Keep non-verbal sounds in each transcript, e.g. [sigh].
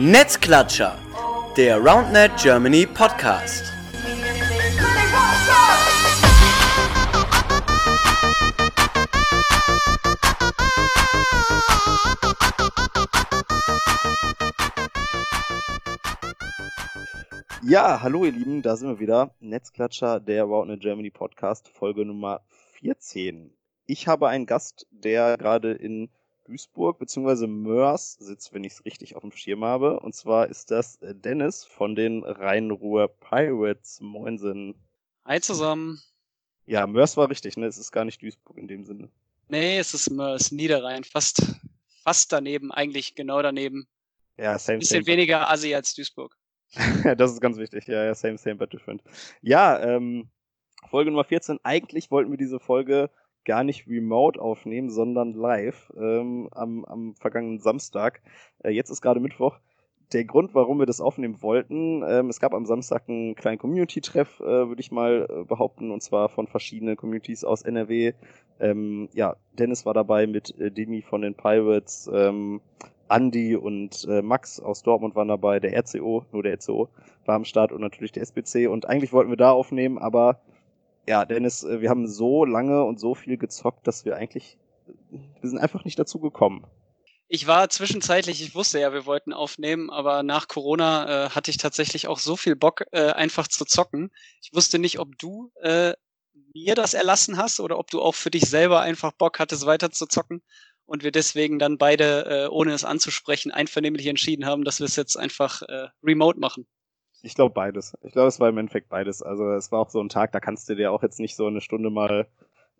Netzklatscher, der RoundNet Germany Podcast. Ja, hallo ihr Lieben, da sind wir wieder. Netzklatscher, der RoundNet Germany Podcast, Folge Nummer 14. Ich habe einen Gast, der gerade in Duisburg bzw. Mörs sitzt, wenn ich es richtig auf dem Schirm habe. Und zwar ist das äh, Dennis von den Rhein-Ruhr Pirates. Moinsen. Hi zusammen. Ja, Mörs war richtig, ne? Es ist gar nicht Duisburg in dem Sinne. Nee, es ist Mörs, Niederrhein. Fast, fast daneben, eigentlich genau daneben. Ja, same, Bisschen same. weniger Assi als Duisburg. [laughs] das ist ganz wichtig. Ja, ja, same, same, but different. Ja, ähm, Folge Nummer 14. Eigentlich wollten wir diese Folge gar nicht remote aufnehmen, sondern live ähm, am, am vergangenen Samstag. Äh, jetzt ist gerade Mittwoch. Der Grund, warum wir das aufnehmen wollten, ähm, es gab am Samstag einen kleinen Community-Treff, äh, würde ich mal äh, behaupten, und zwar von verschiedenen Communities aus NRW. Ähm, ja, Dennis war dabei mit äh, Demi von den Pirates, ähm, Andy und äh, Max aus Dortmund waren dabei, der RCO, nur der RCO war am Start und natürlich der SBC. Und eigentlich wollten wir da aufnehmen, aber ja, Dennis, äh, wir haben so lange und so viel gezockt, dass wir eigentlich, wir sind einfach nicht dazu gekommen. Ich war zwischenzeitlich, ich wusste ja, wir wollten aufnehmen, aber nach Corona äh, hatte ich tatsächlich auch so viel Bock, äh, einfach zu zocken. Ich wusste nicht, ob du äh, mir das erlassen hast oder ob du auch für dich selber einfach Bock hattest, weiter zu zocken und wir deswegen dann beide, äh, ohne es anzusprechen, einvernehmlich entschieden haben, dass wir es jetzt einfach äh, remote machen. Ich glaube beides. Ich glaube, es war im Endeffekt beides. Also es war auch so ein Tag, da kannst du dir auch jetzt nicht so eine Stunde mal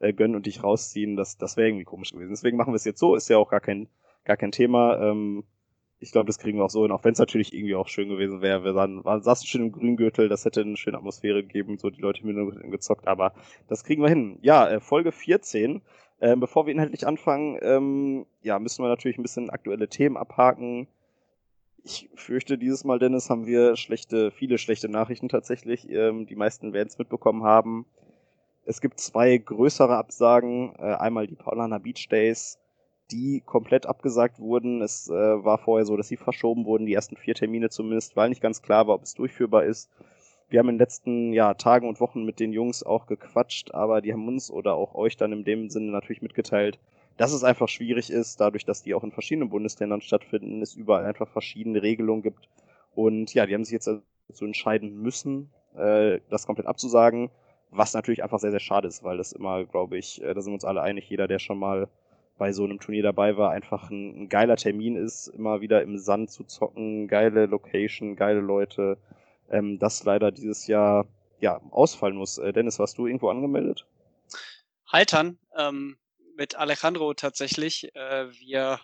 äh, gönnen und dich rausziehen. Das, das wäre irgendwie komisch gewesen. Deswegen machen wir es jetzt so. Ist ja auch gar kein, gar kein Thema. Ähm, ich glaube, das kriegen wir auch so hin, auch wenn es natürlich irgendwie auch schön gewesen wäre. Wir sahen, war, saßen schön im Grüngürtel, das hätte eine schöne Atmosphäre gegeben, so die Leute haben gezockt, aber das kriegen wir hin. Ja, äh, Folge 14. Ähm, bevor wir inhaltlich anfangen, ähm, ja, müssen wir natürlich ein bisschen aktuelle Themen abhaken. Ich fürchte, dieses Mal, Dennis, haben wir schlechte, viele schlechte Nachrichten tatsächlich. Ähm, die meisten werden es mitbekommen haben. Es gibt zwei größere Absagen. Äh, einmal die Paulana Beach Days, die komplett abgesagt wurden. Es äh, war vorher so, dass sie verschoben wurden, die ersten vier Termine zumindest, weil nicht ganz klar war, ob es durchführbar ist. Wir haben in den letzten ja, Tagen und Wochen mit den Jungs auch gequatscht, aber die haben uns oder auch euch dann in dem Sinne natürlich mitgeteilt, dass es einfach schwierig ist, dadurch, dass die auch in verschiedenen Bundesländern stattfinden, es überall einfach verschiedene Regelungen gibt. Und ja, die haben sich jetzt dazu entscheiden müssen, äh, das komplett abzusagen, was natürlich einfach sehr, sehr schade ist, weil das immer, glaube ich, äh, da sind wir uns alle einig, jeder, der schon mal bei so einem Turnier dabei war, einfach ein, geiler Termin ist, immer wieder im Sand zu zocken, geile Location, geile Leute, ähm, das leider dieses Jahr ja ausfallen muss. Äh, Dennis, warst du irgendwo angemeldet? Haltern, ähm, mit Alejandro tatsächlich. Äh, wir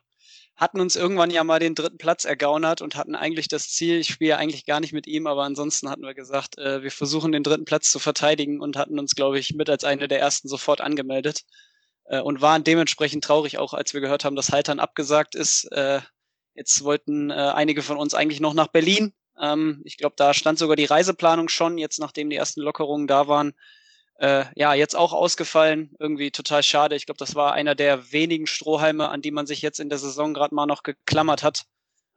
hatten uns irgendwann ja mal den dritten Platz ergaunert und hatten eigentlich das Ziel, ich spiele eigentlich gar nicht mit ihm, aber ansonsten hatten wir gesagt, äh, wir versuchen den dritten Platz zu verteidigen und hatten uns, glaube ich, mit als eine der ersten sofort angemeldet äh, und waren dementsprechend traurig auch, als wir gehört haben, dass Haltern abgesagt ist. Äh, jetzt wollten äh, einige von uns eigentlich noch nach Berlin. Ähm, ich glaube, da stand sogar die Reiseplanung schon, jetzt nachdem die ersten Lockerungen da waren. Äh, ja, jetzt auch ausgefallen. Irgendwie total schade. Ich glaube, das war einer der wenigen Strohhalme, an die man sich jetzt in der Saison gerade mal noch geklammert hat,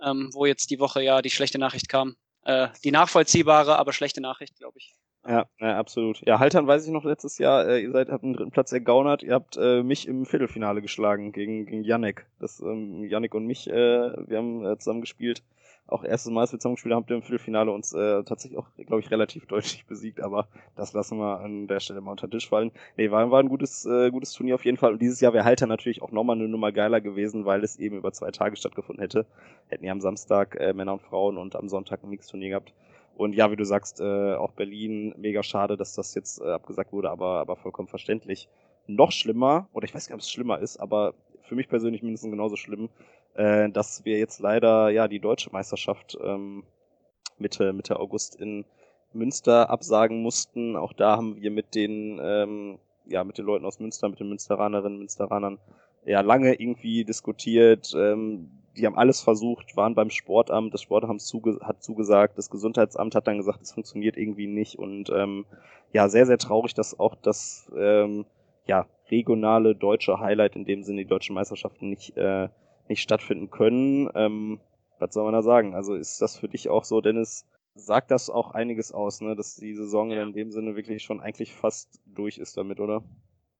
ähm, wo jetzt die Woche ja die schlechte Nachricht kam. Äh, die nachvollziehbare, aber schlechte Nachricht, glaube ich. Ja, ja, absolut. Ja, Haltern weiß ich noch letztes Jahr, äh, ihr seid, habt einen dritten Platz ergaunert, ihr habt äh, mich im Viertelfinale geschlagen gegen, gegen Yannick. Das, ähm, Yannick und mich, äh, wir haben äh, zusammen gespielt auch erstes Mal, als wir zusammengespielt haben, im Viertelfinale uns äh, tatsächlich auch, glaube ich, relativ [laughs] deutlich besiegt, aber das lassen wir an der Stelle mal unter Tisch fallen. Nee, war, war ein gutes, äh, gutes Turnier auf jeden Fall. Und dieses Jahr wäre Halter natürlich auch nochmal eine Nummer geiler gewesen, weil es eben über zwei Tage stattgefunden hätte. Hätten ja am Samstag äh, Männer und Frauen und am Sonntag ein Mixturnier gehabt. Und ja, wie du sagst, äh, auch Berlin, mega schade, dass das jetzt äh, abgesagt wurde, aber, aber vollkommen verständlich. Noch schlimmer, oder ich weiß gar nicht, ob es schlimmer ist, aber für mich persönlich mindestens genauso schlimm, äh, dass wir jetzt leider ja die deutsche Meisterschaft ähm, Mitte, Mitte August in Münster absagen mussten. Auch da haben wir mit den, ähm, ja, mit den Leuten aus Münster, mit den Münsteranerinnen, Münsteranern ja lange irgendwie diskutiert. Ähm, die haben alles versucht, waren beim Sportamt, das Sportamt zuge hat zugesagt, das Gesundheitsamt hat dann gesagt, es funktioniert irgendwie nicht und ähm, ja, sehr, sehr traurig, dass auch das ähm, ja, regionale deutsche Highlight in dem Sinne die deutschen Meisterschaften nicht, äh, nicht stattfinden können. Ähm, was soll man da sagen? Also ist das für dich auch so, Dennis, sagt das auch einiges aus, ne, dass die Saison ja. in dem Sinne wirklich schon eigentlich fast durch ist damit, oder?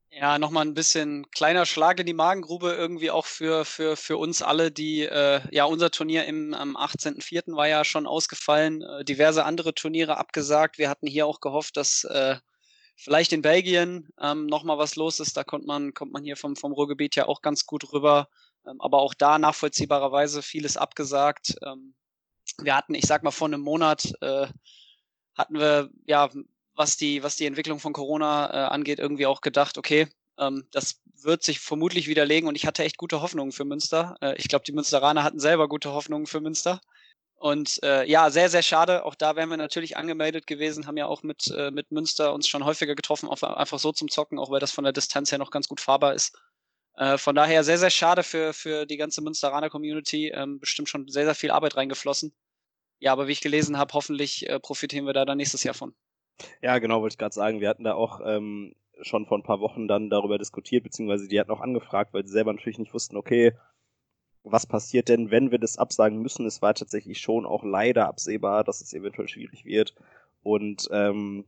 Ja, nochmal ein bisschen kleiner Schlag in die Magengrube irgendwie auch für, für, für uns alle, die, äh, ja, unser Turnier im, am 18.04. war ja schon ausgefallen, äh, diverse andere Turniere abgesagt. Wir hatten hier auch gehofft, dass äh, vielleicht in Belgien ähm, nochmal was los ist. Da kommt man, kommt man hier vom, vom Ruhrgebiet ja auch ganz gut rüber. Ähm, aber auch da nachvollziehbarerweise vieles abgesagt. Ähm, wir hatten, ich sag mal, vor einem Monat äh, hatten wir ja was die, was die Entwicklung von Corona äh, angeht, irgendwie auch gedacht, okay, ähm, das wird sich vermutlich widerlegen und ich hatte echt gute Hoffnungen für Münster. Äh, ich glaube, die Münsteraner hatten selber gute Hoffnungen für Münster. Und äh, ja, sehr, sehr schade. Auch da wären wir natürlich angemeldet gewesen, haben ja auch mit, äh, mit Münster uns schon häufiger getroffen, einfach so zum Zocken, auch weil das von der Distanz her noch ganz gut fahrbar ist. Äh, von daher sehr, sehr schade für, für die ganze Münsteraner Community. Ähm, bestimmt schon sehr, sehr viel Arbeit reingeflossen. Ja, aber wie ich gelesen habe, hoffentlich äh, profitieren wir da dann nächstes Jahr von. Ja, genau, wollte ich gerade sagen. Wir hatten da auch ähm, schon vor ein paar Wochen dann darüber diskutiert, beziehungsweise die hatten auch angefragt, weil sie selber natürlich nicht wussten, okay, was passiert denn, wenn wir das absagen müssen? Es war tatsächlich schon auch leider absehbar, dass es eventuell schwierig wird. Und ähm,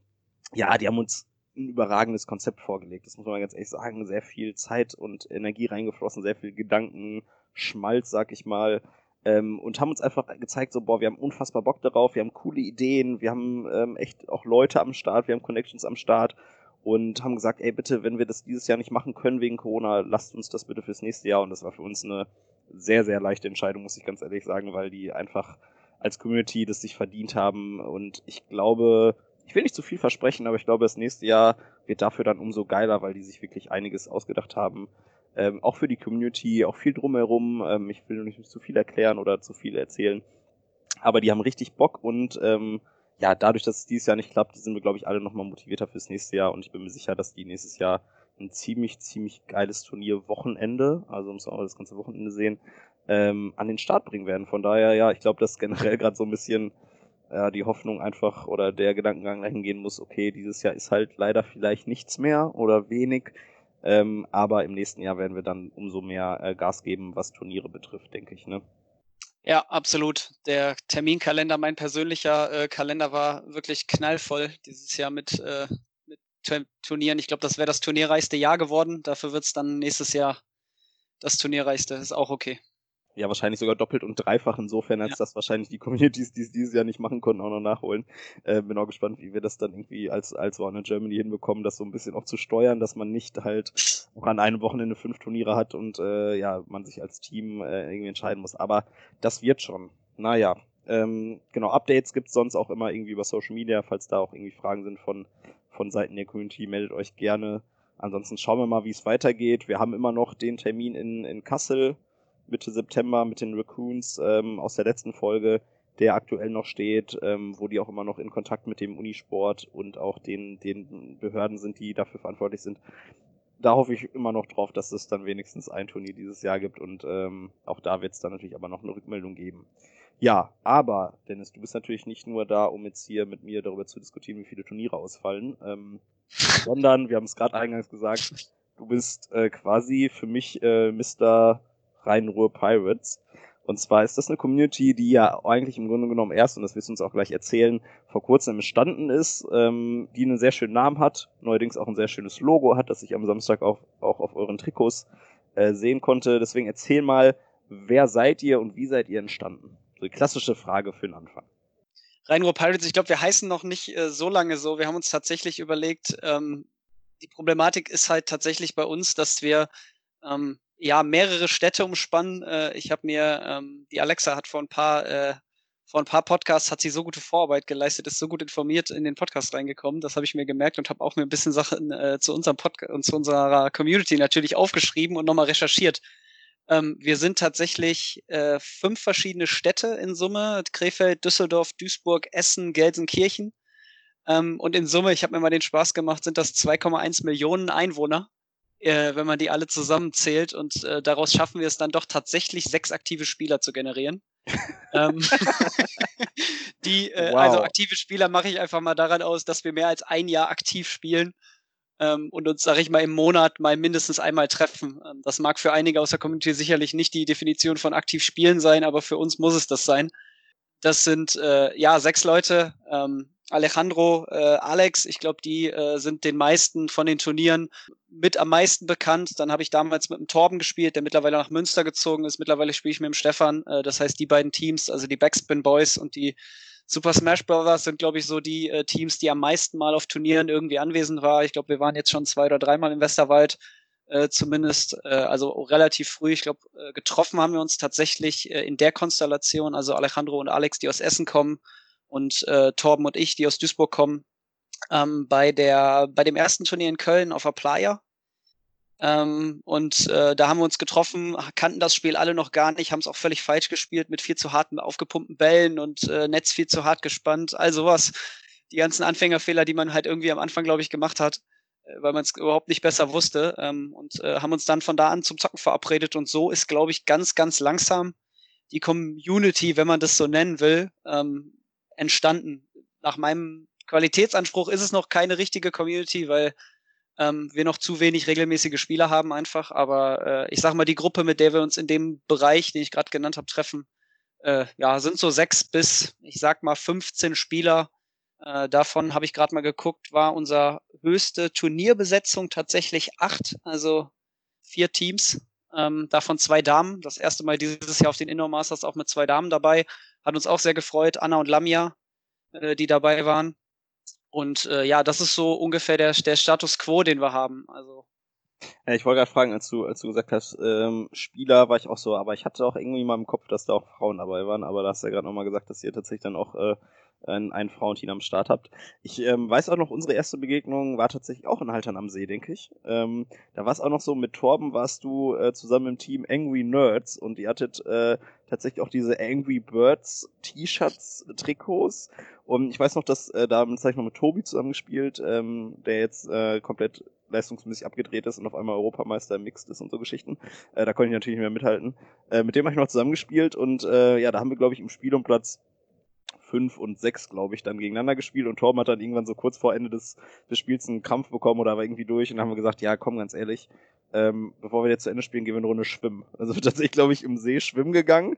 ja, die haben uns ein überragendes Konzept vorgelegt. Das muss man ganz ehrlich sagen. Sehr viel Zeit und Energie reingeflossen, sehr viel Gedanken, Schmalz, sag ich mal ähm, und haben uns einfach gezeigt, so, boah, wir haben unfassbar Bock darauf, wir haben coole Ideen, wir haben ähm, echt auch Leute am Start, wir haben Connections am Start und haben gesagt, ey, bitte, wenn wir das dieses Jahr nicht machen können wegen Corona, lasst uns das bitte fürs nächste Jahr und das war für uns eine sehr, sehr leichte Entscheidung, muss ich ganz ehrlich sagen, weil die einfach als Community das sich verdient haben und ich glaube, ich will nicht zu viel versprechen, aber ich glaube, das nächste Jahr wird dafür dann umso geiler, weil die sich wirklich einiges ausgedacht haben ähm, auch für die Community, auch viel drumherum. Ähm, ich will nicht zu viel erklären oder zu viel erzählen. Aber die haben richtig Bock und ähm, ja, dadurch, dass es dieses Jahr nicht klappt, sind wir, glaube ich, alle nochmal motivierter fürs nächste Jahr und ich bin mir sicher, dass die nächstes Jahr ein ziemlich, ziemlich geiles Turnier Wochenende, also muss man auch das ganze Wochenende sehen, ähm, an den Start bringen werden. Von daher, ja, ich glaube, dass generell [laughs] gerade so ein bisschen ja, die Hoffnung einfach oder der Gedankengang dahin gehen muss, okay, dieses Jahr ist halt leider vielleicht nichts mehr oder wenig. Ähm, aber im nächsten Jahr werden wir dann umso mehr äh, Gas geben, was Turniere betrifft, denke ich. Ne? Ja, absolut. Der Terminkalender, mein persönlicher äh, Kalender war wirklich knallvoll dieses Jahr mit, äh, mit Turnieren. Ich glaube, das wäre das turnierreichste Jahr geworden. Dafür wird es dann nächstes Jahr das turnierreichste. Ist auch okay ja, wahrscheinlich sogar doppelt und dreifach insofern, als ja. das wahrscheinlich die Communities, die es dieses Jahr nicht machen konnten, auch noch nachholen. Äh, bin auch gespannt, wie wir das dann irgendwie als, als One in Germany hinbekommen, das so ein bisschen auch zu steuern, dass man nicht halt auch an einem Wochenende fünf Turniere hat und äh, ja, man sich als Team äh, irgendwie entscheiden muss. Aber das wird schon. Naja. Ähm, genau, Updates gibt's sonst auch immer irgendwie über Social Media, falls da auch irgendwie Fragen sind von, von Seiten der Community, meldet euch gerne. Ansonsten schauen wir mal, wie es weitergeht. Wir haben immer noch den Termin in, in Kassel Mitte September mit den Raccoons ähm, aus der letzten Folge, der aktuell noch steht, ähm, wo die auch immer noch in Kontakt mit dem Unisport und auch den, den Behörden sind, die dafür verantwortlich sind. Da hoffe ich immer noch drauf, dass es dann wenigstens ein Turnier dieses Jahr gibt und ähm, auch da wird es dann natürlich aber noch eine Rückmeldung geben. Ja, aber Dennis, du bist natürlich nicht nur da, um jetzt hier mit mir darüber zu diskutieren, wie viele Turniere ausfallen, ähm, sondern, wir haben es gerade eingangs gesagt, du bist äh, quasi für mich äh, Mr. Rhein-Ruhr Pirates. Und zwar ist das eine Community, die ja eigentlich im Grunde genommen erst, und das wirst du uns auch gleich erzählen, vor kurzem entstanden ist, ähm, die einen sehr schönen Namen hat, neuerdings auch ein sehr schönes Logo hat, das ich am Samstag auch, auch auf euren Trikots äh, sehen konnte. Deswegen erzähl mal, wer seid ihr und wie seid ihr entstanden? So die klassische Frage für den Anfang. Rhein-Ruhr Pirates, ich glaube, wir heißen noch nicht äh, so lange so. Wir haben uns tatsächlich überlegt, ähm, die Problematik ist halt tatsächlich bei uns, dass wir ähm, ja mehrere Städte umspannen. Äh, ich habe mir, ähm, die Alexa hat vor ein paar äh, vor ein paar Podcasts hat sie so gute Vorarbeit geleistet, ist so gut informiert in den Podcast reingekommen. Das habe ich mir gemerkt und habe auch mir ein bisschen Sachen äh, zu unserem Podcast und zu unserer Community natürlich aufgeschrieben und nochmal recherchiert. Ähm, wir sind tatsächlich äh, fünf verschiedene Städte in Summe: Krefeld, Düsseldorf, Duisburg, Essen, Gelsenkirchen. Ähm, und in Summe, ich habe mir mal den Spaß gemacht, sind das 2,1 Millionen Einwohner äh, wenn man die alle zusammenzählt und äh, daraus schaffen wir es dann doch tatsächlich sechs aktive Spieler zu generieren. [laughs] ähm, [laughs] die, äh, also wow. also aktive Spieler mache ich einfach mal daran aus, dass wir mehr als ein Jahr aktiv spielen. ähm, und uns, sage ich mal, im Monat mal mindestens einmal treffen. Ähm, das mag für einige aus der Community sicherlich nicht die Definition von aktiv spielen sein, aber für uns muss es das sein. Das sind äh, ja sechs Leute. Ähm, Alejandro, äh, Alex, ich glaube, die äh, sind den meisten von den Turnieren mit am meisten bekannt. Dann habe ich damals mit dem Torben gespielt, der mittlerweile nach Münster gezogen ist. Mittlerweile spiele ich mit dem Stefan. Äh, das heißt, die beiden Teams, also die Backspin Boys und die Super Smash Brothers sind, glaube ich, so die äh, Teams, die am meisten Mal auf Turnieren irgendwie anwesend waren. Ich glaube, wir waren jetzt schon zwei oder dreimal im Westerwald, äh, zumindest, äh, also relativ früh. Ich glaube, äh, getroffen haben wir uns tatsächlich äh, in der Konstellation, also Alejandro und Alex, die aus Essen kommen und äh, Torben und ich, die aus Duisburg kommen, ähm, bei der bei dem ersten Turnier in Köln auf Playa. Ähm, und äh, da haben wir uns getroffen, kannten das Spiel alle noch gar nicht, haben es auch völlig falsch gespielt mit viel zu harten aufgepumpten Bällen und äh, Netz viel zu hart gespannt, all sowas. Die ganzen Anfängerfehler, die man halt irgendwie am Anfang, glaube ich, gemacht hat, äh, weil man es überhaupt nicht besser wusste. Ähm, und äh, haben uns dann von da an zum Zocken verabredet. Und so ist, glaube ich, ganz, ganz langsam die Community, wenn man das so nennen will, ähm, entstanden. Nach meinem Qualitätsanspruch ist es noch keine richtige Community, weil ähm, wir noch zu wenig regelmäßige Spieler haben einfach. Aber äh, ich sag mal, die Gruppe, mit der wir uns in dem Bereich, den ich gerade genannt habe, treffen, äh, ja, sind so sechs bis, ich sag mal, 15 Spieler. Äh, davon habe ich gerade mal geguckt, war unser höchste Turnierbesetzung tatsächlich acht, also vier Teams. Ähm, davon zwei Damen. Das erste Mal dieses Jahr auf den Indoor Masters auch mit zwei Damen dabei. Hat uns auch sehr gefreut. Anna und Lamia, äh, die dabei waren. Und äh, ja, das ist so ungefähr der, der Status quo, den wir haben. Also ja, ich wollte gerade fragen, als du, als du gesagt hast, ähm, Spieler war ich auch so, aber ich hatte auch irgendwie mal im Kopf, dass da auch Frauen dabei waren, aber da hast du ja gerade nochmal gesagt, dass ihr tatsächlich dann auch äh, ein, ein Frauenteam am Start habt. Ich ähm, weiß auch noch, unsere erste Begegnung war tatsächlich auch in Haltern am See, denke ich. Ähm, da war es auch noch so, mit Torben warst du äh, zusammen im Team Angry Nerds und ihr hattet äh, tatsächlich auch diese Angry Birds T-Shirts, Trikots. Und ich weiß noch, dass äh, da sag ich mal mit Tobi zusammengespielt, ähm, der jetzt äh, komplett leistungsmäßig abgedreht ist und auf einmal Europameister im Mixed ist und so Geschichten. Äh, da konnte ich natürlich nicht mehr mithalten. Äh, mit dem habe ich noch zusammengespielt und äh, ja, da haben wir, glaube ich, im Spiel um Platz 5 und 6, glaube ich, dann gegeneinander gespielt und Torben hat dann irgendwann so kurz vor Ende des, des Spiels einen Krampf bekommen oder war irgendwie durch und dann haben wir gesagt, ja, komm, ganz ehrlich, ähm, bevor wir jetzt zu Ende spielen, gehen wir eine Runde schwimmen. Also [laughs] tatsächlich, glaube ich, im See schwimmen gegangen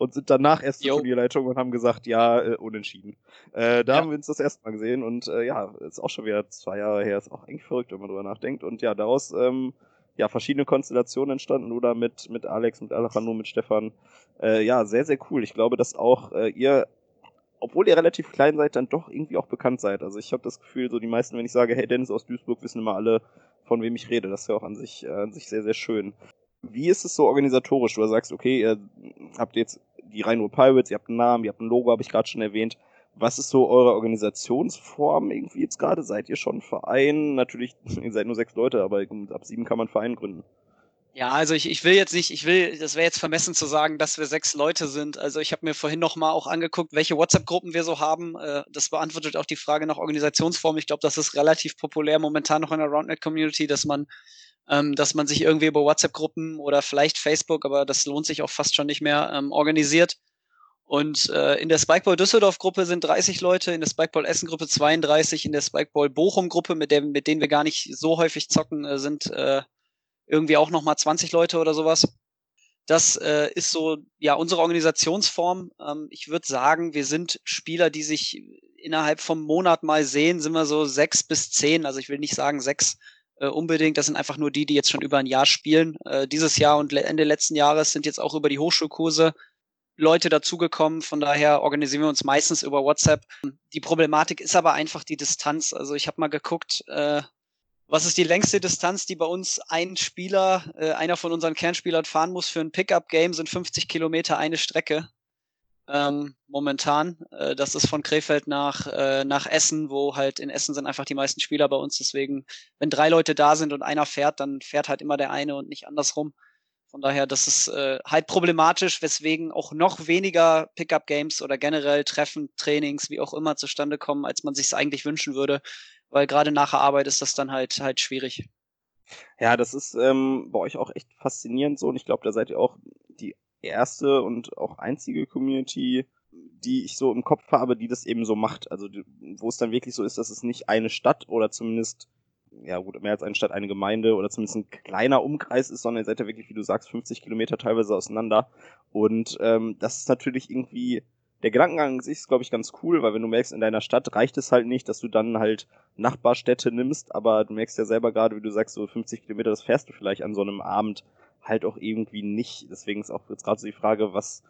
und sind danach erst zur Turnierleitung und haben gesagt, ja, äh, unentschieden. Äh, da ja. haben wir uns das erste Mal gesehen und äh, ja, ist auch schon wieder zwei Jahre her, ist auch eigentlich verrückt, wenn man drüber nachdenkt. Und ja, daraus ähm, ja verschiedene Konstellationen entstanden oder mit mit Alex, mit Alejandro, mit Stefan. Äh, ja, sehr sehr cool. Ich glaube, dass auch äh, ihr obwohl ihr relativ klein seid, dann doch irgendwie auch bekannt seid. Also ich habe das Gefühl, so die meisten, wenn ich sage, hey Dennis aus Duisburg, wissen immer alle, von wem ich rede. Das ist ja auch an sich, äh, an sich sehr, sehr schön. Wie ist es so organisatorisch? Du sagst, okay, ihr habt jetzt die Rhein Pirates, ihr habt einen Namen, ihr habt ein Logo, habe ich gerade schon erwähnt. Was ist so eure Organisationsform irgendwie jetzt gerade? Seid ihr schon ein Verein? Natürlich, [laughs] ihr seid nur sechs Leute, aber ab sieben kann man Verein gründen. Ja, also ich, ich will jetzt nicht, ich will, das wäre jetzt vermessen zu sagen, dass wir sechs Leute sind. Also ich habe mir vorhin noch mal auch angeguckt, welche WhatsApp-Gruppen wir so haben. Äh, das beantwortet auch die Frage nach Organisationsform. Ich glaube, das ist relativ populär momentan noch in der Roundnet-Community, dass man, ähm, dass man sich irgendwie über WhatsApp-Gruppen oder vielleicht Facebook, aber das lohnt sich auch fast schon nicht mehr, ähm, organisiert. Und äh, in der Spikeball Düsseldorf-Gruppe sind 30 Leute, in der Spikeball Essen-Gruppe 32, in der Spikeball Bochum-Gruppe, mit, der, mit denen wir gar nicht so häufig zocken, äh, sind äh, irgendwie auch nochmal 20 Leute oder sowas. Das äh, ist so, ja, unsere Organisationsform. Ähm, ich würde sagen, wir sind Spieler, die sich innerhalb vom Monat mal sehen, sind wir so sechs bis zehn. Also ich will nicht sagen sechs äh, unbedingt. Das sind einfach nur die, die jetzt schon über ein Jahr spielen. Äh, dieses Jahr und Ende letzten Jahres sind jetzt auch über die Hochschulkurse Leute dazugekommen. Von daher organisieren wir uns meistens über WhatsApp. Die Problematik ist aber einfach die Distanz. Also ich habe mal geguckt, äh, was ist die längste Distanz, die bei uns ein Spieler, äh, einer von unseren Kernspielern fahren muss für ein Pickup-Game, sind 50 Kilometer eine Strecke. Ähm, momentan. Äh, das ist von Krefeld nach, äh, nach Essen, wo halt in Essen sind einfach die meisten Spieler bei uns. Deswegen, wenn drei Leute da sind und einer fährt, dann fährt halt immer der eine und nicht andersrum. Von daher, das ist äh, halt problematisch, weswegen auch noch weniger Pickup-Games oder generell Treffen, Trainings, wie auch immer zustande kommen, als man sich es eigentlich wünschen würde weil gerade nach der Arbeit ist das dann halt halt schwierig. Ja, das ist ähm, bei euch auch echt faszinierend so und ich glaube, da seid ihr auch die erste und auch einzige Community, die ich so im Kopf habe, die das eben so macht. Also wo es dann wirklich so ist, dass es nicht eine Stadt oder zumindest ja gut, mehr als eine Stadt, eine Gemeinde oder zumindest ein kleiner Umkreis ist, sondern ihr seid ja wirklich, wie du sagst, 50 Kilometer teilweise auseinander. Und ähm, das ist natürlich irgendwie, der Gedankengang an sich ist, glaube ich, ganz cool, weil wenn du merkst, in deiner Stadt reicht es halt nicht, dass du dann halt Nachbarstädte nimmst, aber du merkst ja selber gerade, wie du sagst, so 50 Kilometer, das fährst du vielleicht an so einem Abend halt auch irgendwie nicht. Deswegen ist auch jetzt gerade so die Frage, was,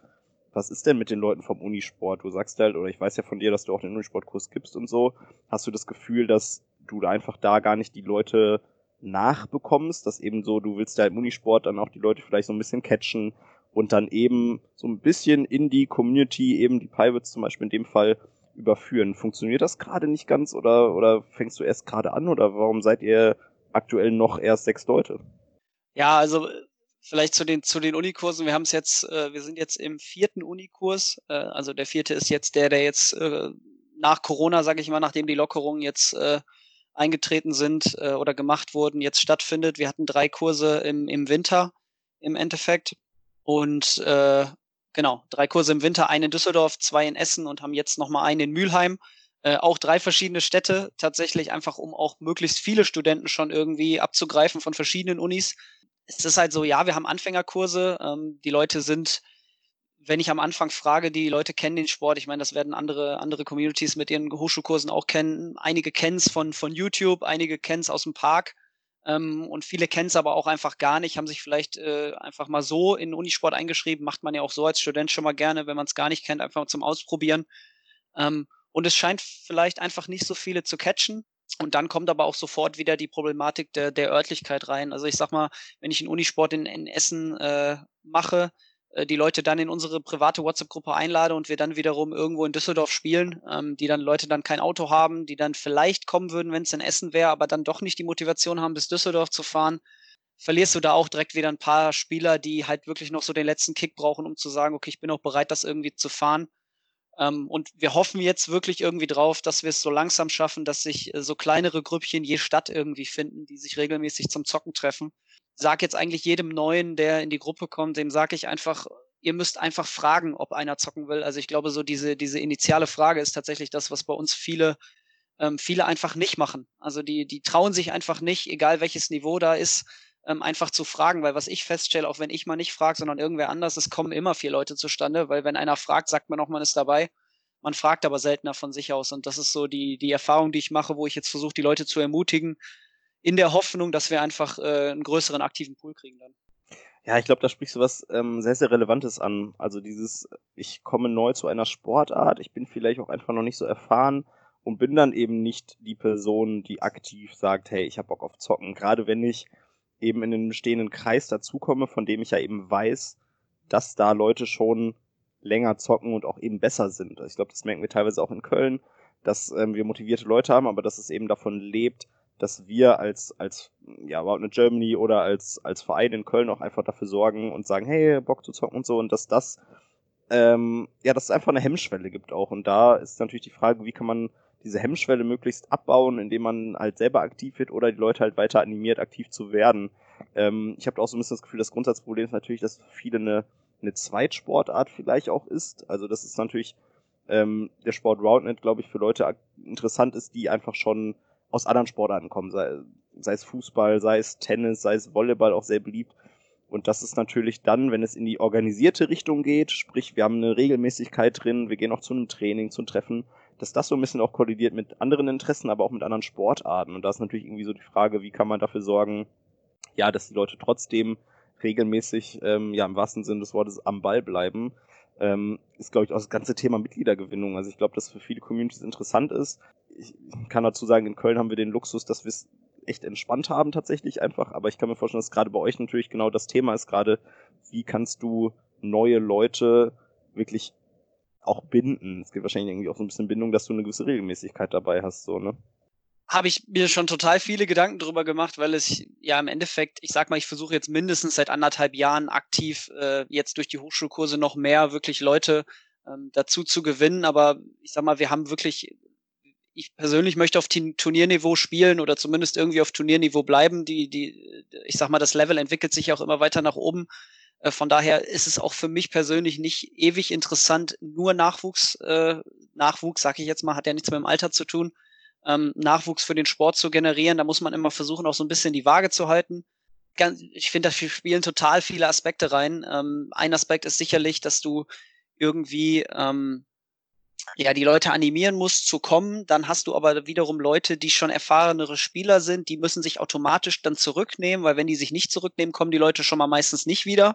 was ist denn mit den Leuten vom Unisport? Du sagst halt, oder ich weiß ja von dir, dass du auch den Unisportkurs gibst und so. Hast du das Gefühl, dass du einfach da gar nicht die Leute nachbekommst, dass eben so, du willst ja im Unisport dann auch die Leute vielleicht so ein bisschen catchen und dann eben so ein bisschen in die Community, eben die Pilots zum Beispiel in dem Fall, überführen. Funktioniert das gerade nicht ganz oder, oder fängst du erst gerade an oder warum seid ihr aktuell noch erst sechs Leute? Ja, also vielleicht zu den zu den Unikursen. Wir haben es jetzt, äh, wir sind jetzt im vierten Unikurs. Äh, also der vierte ist jetzt der, der jetzt äh, nach Corona, sage ich mal, nachdem die Lockerungen jetzt äh, eingetreten sind äh, oder gemacht wurden, jetzt stattfindet. Wir hatten drei Kurse im, im Winter im Endeffekt und äh, genau drei Kurse im Winter, einen in Düsseldorf, zwei in Essen und haben jetzt noch mal einen in Mülheim. Äh, auch drei verschiedene Städte tatsächlich einfach, um auch möglichst viele Studenten schon irgendwie abzugreifen von verschiedenen Unis es ist halt so, ja, wir haben Anfängerkurse. Ähm, die Leute sind, wenn ich am Anfang frage, die Leute kennen den Sport. Ich meine, das werden andere, andere Communities mit ihren Hochschulkursen auch kennen. Einige kennen es von, von YouTube, einige kennen es aus dem Park. Ähm, und viele kennen es aber auch einfach gar nicht, haben sich vielleicht äh, einfach mal so in Unisport eingeschrieben. Macht man ja auch so als Student schon mal gerne, wenn man es gar nicht kennt, einfach zum Ausprobieren. Ähm, und es scheint vielleicht einfach nicht so viele zu catchen. Und dann kommt aber auch sofort wieder die Problematik der, der Örtlichkeit rein. Also ich sag mal, wenn ich einen Unisport in, in Essen äh, mache, die Leute dann in unsere private WhatsApp-Gruppe einlade und wir dann wiederum irgendwo in Düsseldorf spielen, ähm, die dann Leute dann kein Auto haben, die dann vielleicht kommen würden, wenn es in Essen wäre, aber dann doch nicht die Motivation haben, bis Düsseldorf zu fahren, verlierst du da auch direkt wieder ein paar Spieler, die halt wirklich noch so den letzten Kick brauchen, um zu sagen, okay, ich bin auch bereit, das irgendwie zu fahren. Ähm, und wir hoffen jetzt wirklich irgendwie drauf, dass wir es so langsam schaffen, dass sich äh, so kleinere Grüppchen je Stadt irgendwie finden, die sich regelmäßig zum Zocken treffen. Sag jetzt eigentlich jedem Neuen, der in die Gruppe kommt, dem sage ich einfach, ihr müsst einfach fragen, ob einer zocken will. Also ich glaube, so diese, diese initiale Frage ist tatsächlich das, was bei uns viele, ähm, viele einfach nicht machen. Also die, die trauen sich einfach nicht, egal welches Niveau da ist, ähm, einfach zu fragen, weil was ich feststelle, auch wenn ich mal nicht frage, sondern irgendwer anders, es kommen immer vier Leute zustande, weil wenn einer fragt, sagt man auch, man ist dabei. Man fragt aber seltener von sich aus und das ist so die, die Erfahrung, die ich mache, wo ich jetzt versuche, die Leute zu ermutigen, in der Hoffnung, dass wir einfach äh, einen größeren aktiven Pool kriegen dann. Ja, ich glaube, da sprichst du was ähm, sehr, sehr Relevantes an. Also dieses, ich komme neu zu einer Sportart, ich bin vielleicht auch einfach noch nicht so erfahren und bin dann eben nicht die Person, die aktiv sagt, hey, ich habe Bock auf Zocken. Gerade wenn ich eben in den bestehenden Kreis dazukomme, von dem ich ja eben weiß, dass da Leute schon länger zocken und auch eben besser sind. Also ich glaube, das merken wir teilweise auch in Köln, dass ähm, wir motivierte Leute haben, aber dass es eben davon lebt, dass wir als, als ja, About Germany oder als, als Verein in Köln auch einfach dafür sorgen und sagen, hey, Bock zu zocken und so und dass das, ähm, ja, dass es einfach eine Hemmschwelle gibt auch. Und da ist natürlich die Frage, wie kann man diese Hemmschwelle möglichst abbauen, indem man halt selber aktiv wird oder die Leute halt weiter animiert, aktiv zu werden. Ähm, ich habe auch so ein bisschen das Gefühl, das Grundsatzproblem ist natürlich, dass viele eine, eine Zweitsportart vielleicht auch ist. Also das ist natürlich ähm, der Sport Roundnet, glaube ich, für Leute interessant ist, die einfach schon aus anderen Sportarten kommen, sei, sei es Fußball, sei es Tennis, sei es Volleyball, auch sehr beliebt. Und das ist natürlich dann, wenn es in die organisierte Richtung geht, sprich, wir haben eine Regelmäßigkeit drin, wir gehen auch zu einem Training, zu einem Treffen, dass das so ein bisschen auch kollidiert mit anderen Interessen, aber auch mit anderen Sportarten. Und da ist natürlich irgendwie so die Frage, wie kann man dafür sorgen, ja, dass die Leute trotzdem regelmäßig, ähm, ja, im wahrsten Sinne des Wortes am Ball bleiben. Ähm, ist, glaube ich, auch das ganze Thema Mitgliedergewinnung. Also ich glaube, dass für viele Communities interessant ist. Ich kann dazu sagen, in Köln haben wir den Luxus, dass wir es echt entspannt haben tatsächlich einfach. Aber ich kann mir vorstellen, dass gerade bei euch natürlich genau das Thema ist gerade, wie kannst du neue Leute wirklich auch binden. Es geht wahrscheinlich irgendwie auch so ein bisschen Bindung, dass du eine gewisse Regelmäßigkeit dabei hast, so, ne? Habe ich mir schon total viele Gedanken drüber gemacht, weil es ja im Endeffekt, ich sag mal, ich versuche jetzt mindestens seit anderthalb Jahren aktiv äh, jetzt durch die Hochschulkurse noch mehr wirklich Leute ähm, dazu zu gewinnen. Aber ich sag mal, wir haben wirklich, ich persönlich möchte auf Turnierniveau spielen oder zumindest irgendwie auf Turnierniveau bleiben. Die, die, ich sag mal, das Level entwickelt sich auch immer weiter nach oben. Äh, von daher ist es auch für mich persönlich nicht ewig interessant, nur Nachwuchs, äh, Nachwuchs, sag ich jetzt mal, hat ja nichts mit dem Alter zu tun, ähm, Nachwuchs für den Sport zu generieren. Da muss man immer versuchen, auch so ein bisschen die Waage zu halten. Ich finde, da spielen total viele Aspekte rein. Ähm, ein Aspekt ist sicherlich, dass du irgendwie ähm, ja, die Leute animieren musst zu kommen, dann hast du aber wiederum Leute, die schon erfahrenere Spieler sind, die müssen sich automatisch dann zurücknehmen, weil wenn die sich nicht zurücknehmen, kommen die Leute schon mal meistens nicht wieder.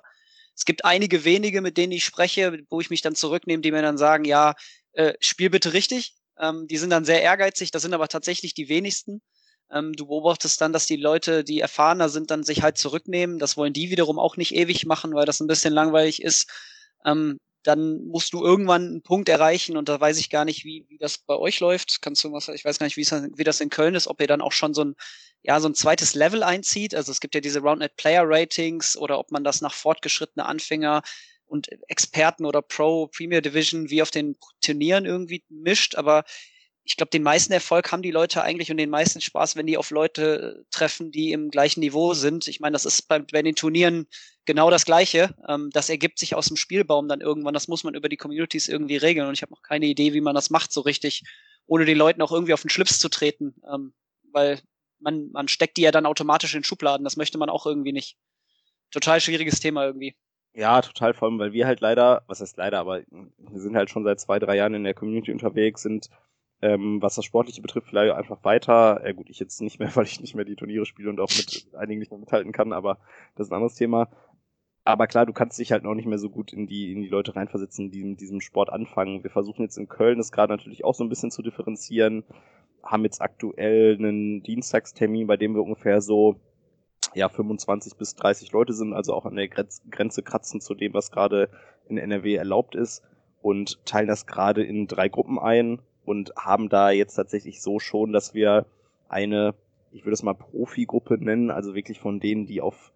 Es gibt einige wenige, mit denen ich spreche, wo ich mich dann zurücknehme, die mir dann sagen, ja, äh, spiel bitte richtig. Ähm, die sind dann sehr ehrgeizig, das sind aber tatsächlich die wenigsten. Ähm, du beobachtest dann, dass die Leute, die erfahrener sind, dann sich halt zurücknehmen. Das wollen die wiederum auch nicht ewig machen, weil das ein bisschen langweilig ist. Ähm, dann musst du irgendwann einen Punkt erreichen und da weiß ich gar nicht, wie, wie das bei euch läuft. Kannst du was, ich weiß gar nicht, wie, das in Köln ist, ob ihr dann auch schon so ein, ja, so ein zweites Level einzieht. Also es gibt ja diese Roundnet Player Ratings oder ob man das nach fortgeschrittene Anfänger und Experten oder Pro Premier Division wie auf den Turnieren irgendwie mischt, aber ich glaube, den meisten Erfolg haben die Leute eigentlich und den meisten Spaß, wenn die auf Leute treffen, die im gleichen Niveau sind. Ich meine, das ist bei, bei den Turnieren genau das Gleiche. Ähm, das ergibt sich aus dem Spielbaum dann irgendwann. Das muss man über die Communities irgendwie regeln. Und ich habe noch keine Idee, wie man das macht so richtig, ohne den Leuten auch irgendwie auf den Schlips zu treten. Ähm, weil man, man steckt die ja dann automatisch in Schubladen. Das möchte man auch irgendwie nicht. Total schwieriges Thema irgendwie. Ja, total, vor allem, weil wir halt leider, was heißt leider, aber wir sind halt schon seit zwei, drei Jahren in der Community unterwegs, sind ähm, was das Sportliche betrifft, vielleicht einfach weiter. Äh, gut, ich jetzt nicht mehr, [laughs] weil ich nicht mehr die Turniere spiele und auch mit einigen nicht mehr mithalten kann, aber das ist ein anderes Thema. Aber klar, du kannst dich halt noch nicht mehr so gut in die, in die Leute reinversetzen, die in diesem Sport anfangen. Wir versuchen jetzt in Köln das gerade natürlich auch so ein bisschen zu differenzieren. Haben jetzt aktuell einen Dienstagstermin, bei dem wir ungefähr so ja 25 bis 30 Leute sind, also auch an der Grenze kratzen zu dem, was gerade in NRW erlaubt ist und teilen das gerade in drei Gruppen ein und haben da jetzt tatsächlich so schon, dass wir eine, ich würde es mal Profi-Gruppe nennen, also wirklich von denen, die auf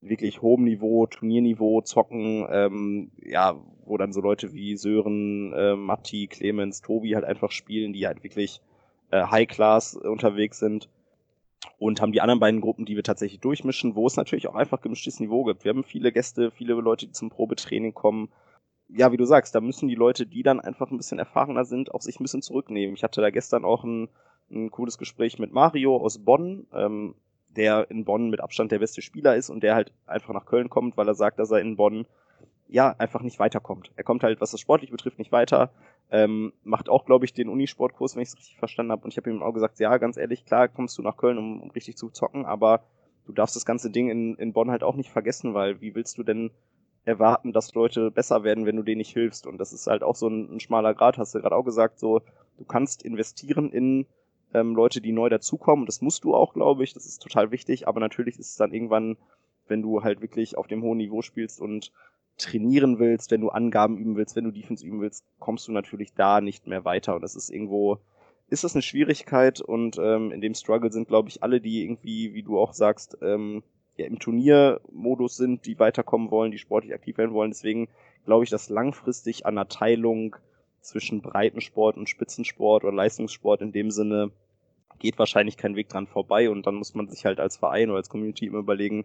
wirklich hohem Niveau, Turnierniveau zocken, ähm, ja, wo dann so Leute wie Sören, äh, Matti, Clemens, Tobi halt einfach spielen, die halt wirklich äh, High-Class unterwegs sind und haben die anderen beiden Gruppen, die wir tatsächlich durchmischen, wo es natürlich auch einfach gemischtes Niveau gibt. Wir haben viele Gäste, viele Leute, die zum Probetraining kommen, ja, wie du sagst, da müssen die Leute, die dann einfach ein bisschen erfahrener sind, auch sich ein bisschen zurücknehmen. Ich hatte da gestern auch ein, ein cooles Gespräch mit Mario aus Bonn, ähm, der in Bonn mit Abstand der beste Spieler ist und der halt einfach nach Köln kommt, weil er sagt, dass er in Bonn ja einfach nicht weiterkommt. Er kommt halt, was das sportlich betrifft, nicht weiter. Ähm, macht auch, glaube ich, den Unisportkurs, wenn ich es richtig verstanden habe. Und ich habe ihm auch gesagt, ja, ganz ehrlich, klar, kommst du nach Köln, um, um richtig zu zocken, aber du darfst das ganze Ding in, in Bonn halt auch nicht vergessen, weil wie willst du denn erwarten, dass Leute besser werden, wenn du denen nicht hilfst. Und das ist halt auch so ein, ein schmaler Grad, hast du gerade auch gesagt, so, du kannst investieren in ähm, Leute, die neu dazukommen. Das musst du auch, glaube ich. Das ist total wichtig. Aber natürlich ist es dann irgendwann, wenn du halt wirklich auf dem hohen Niveau spielst und trainieren willst, wenn du Angaben üben willst, wenn du Defense üben willst, kommst du natürlich da nicht mehr weiter. Und das ist irgendwo, ist das eine Schwierigkeit und ähm, in dem Struggle sind, glaube ich, alle, die irgendwie, wie du auch sagst, ähm, ja, im Turniermodus sind, die weiterkommen wollen, die sportlich aktiv werden wollen. Deswegen glaube ich, dass langfristig an der Teilung zwischen Breitensport und Spitzensport oder Leistungssport in dem Sinne geht wahrscheinlich kein Weg dran vorbei und dann muss man sich halt als Verein oder als Community immer überlegen,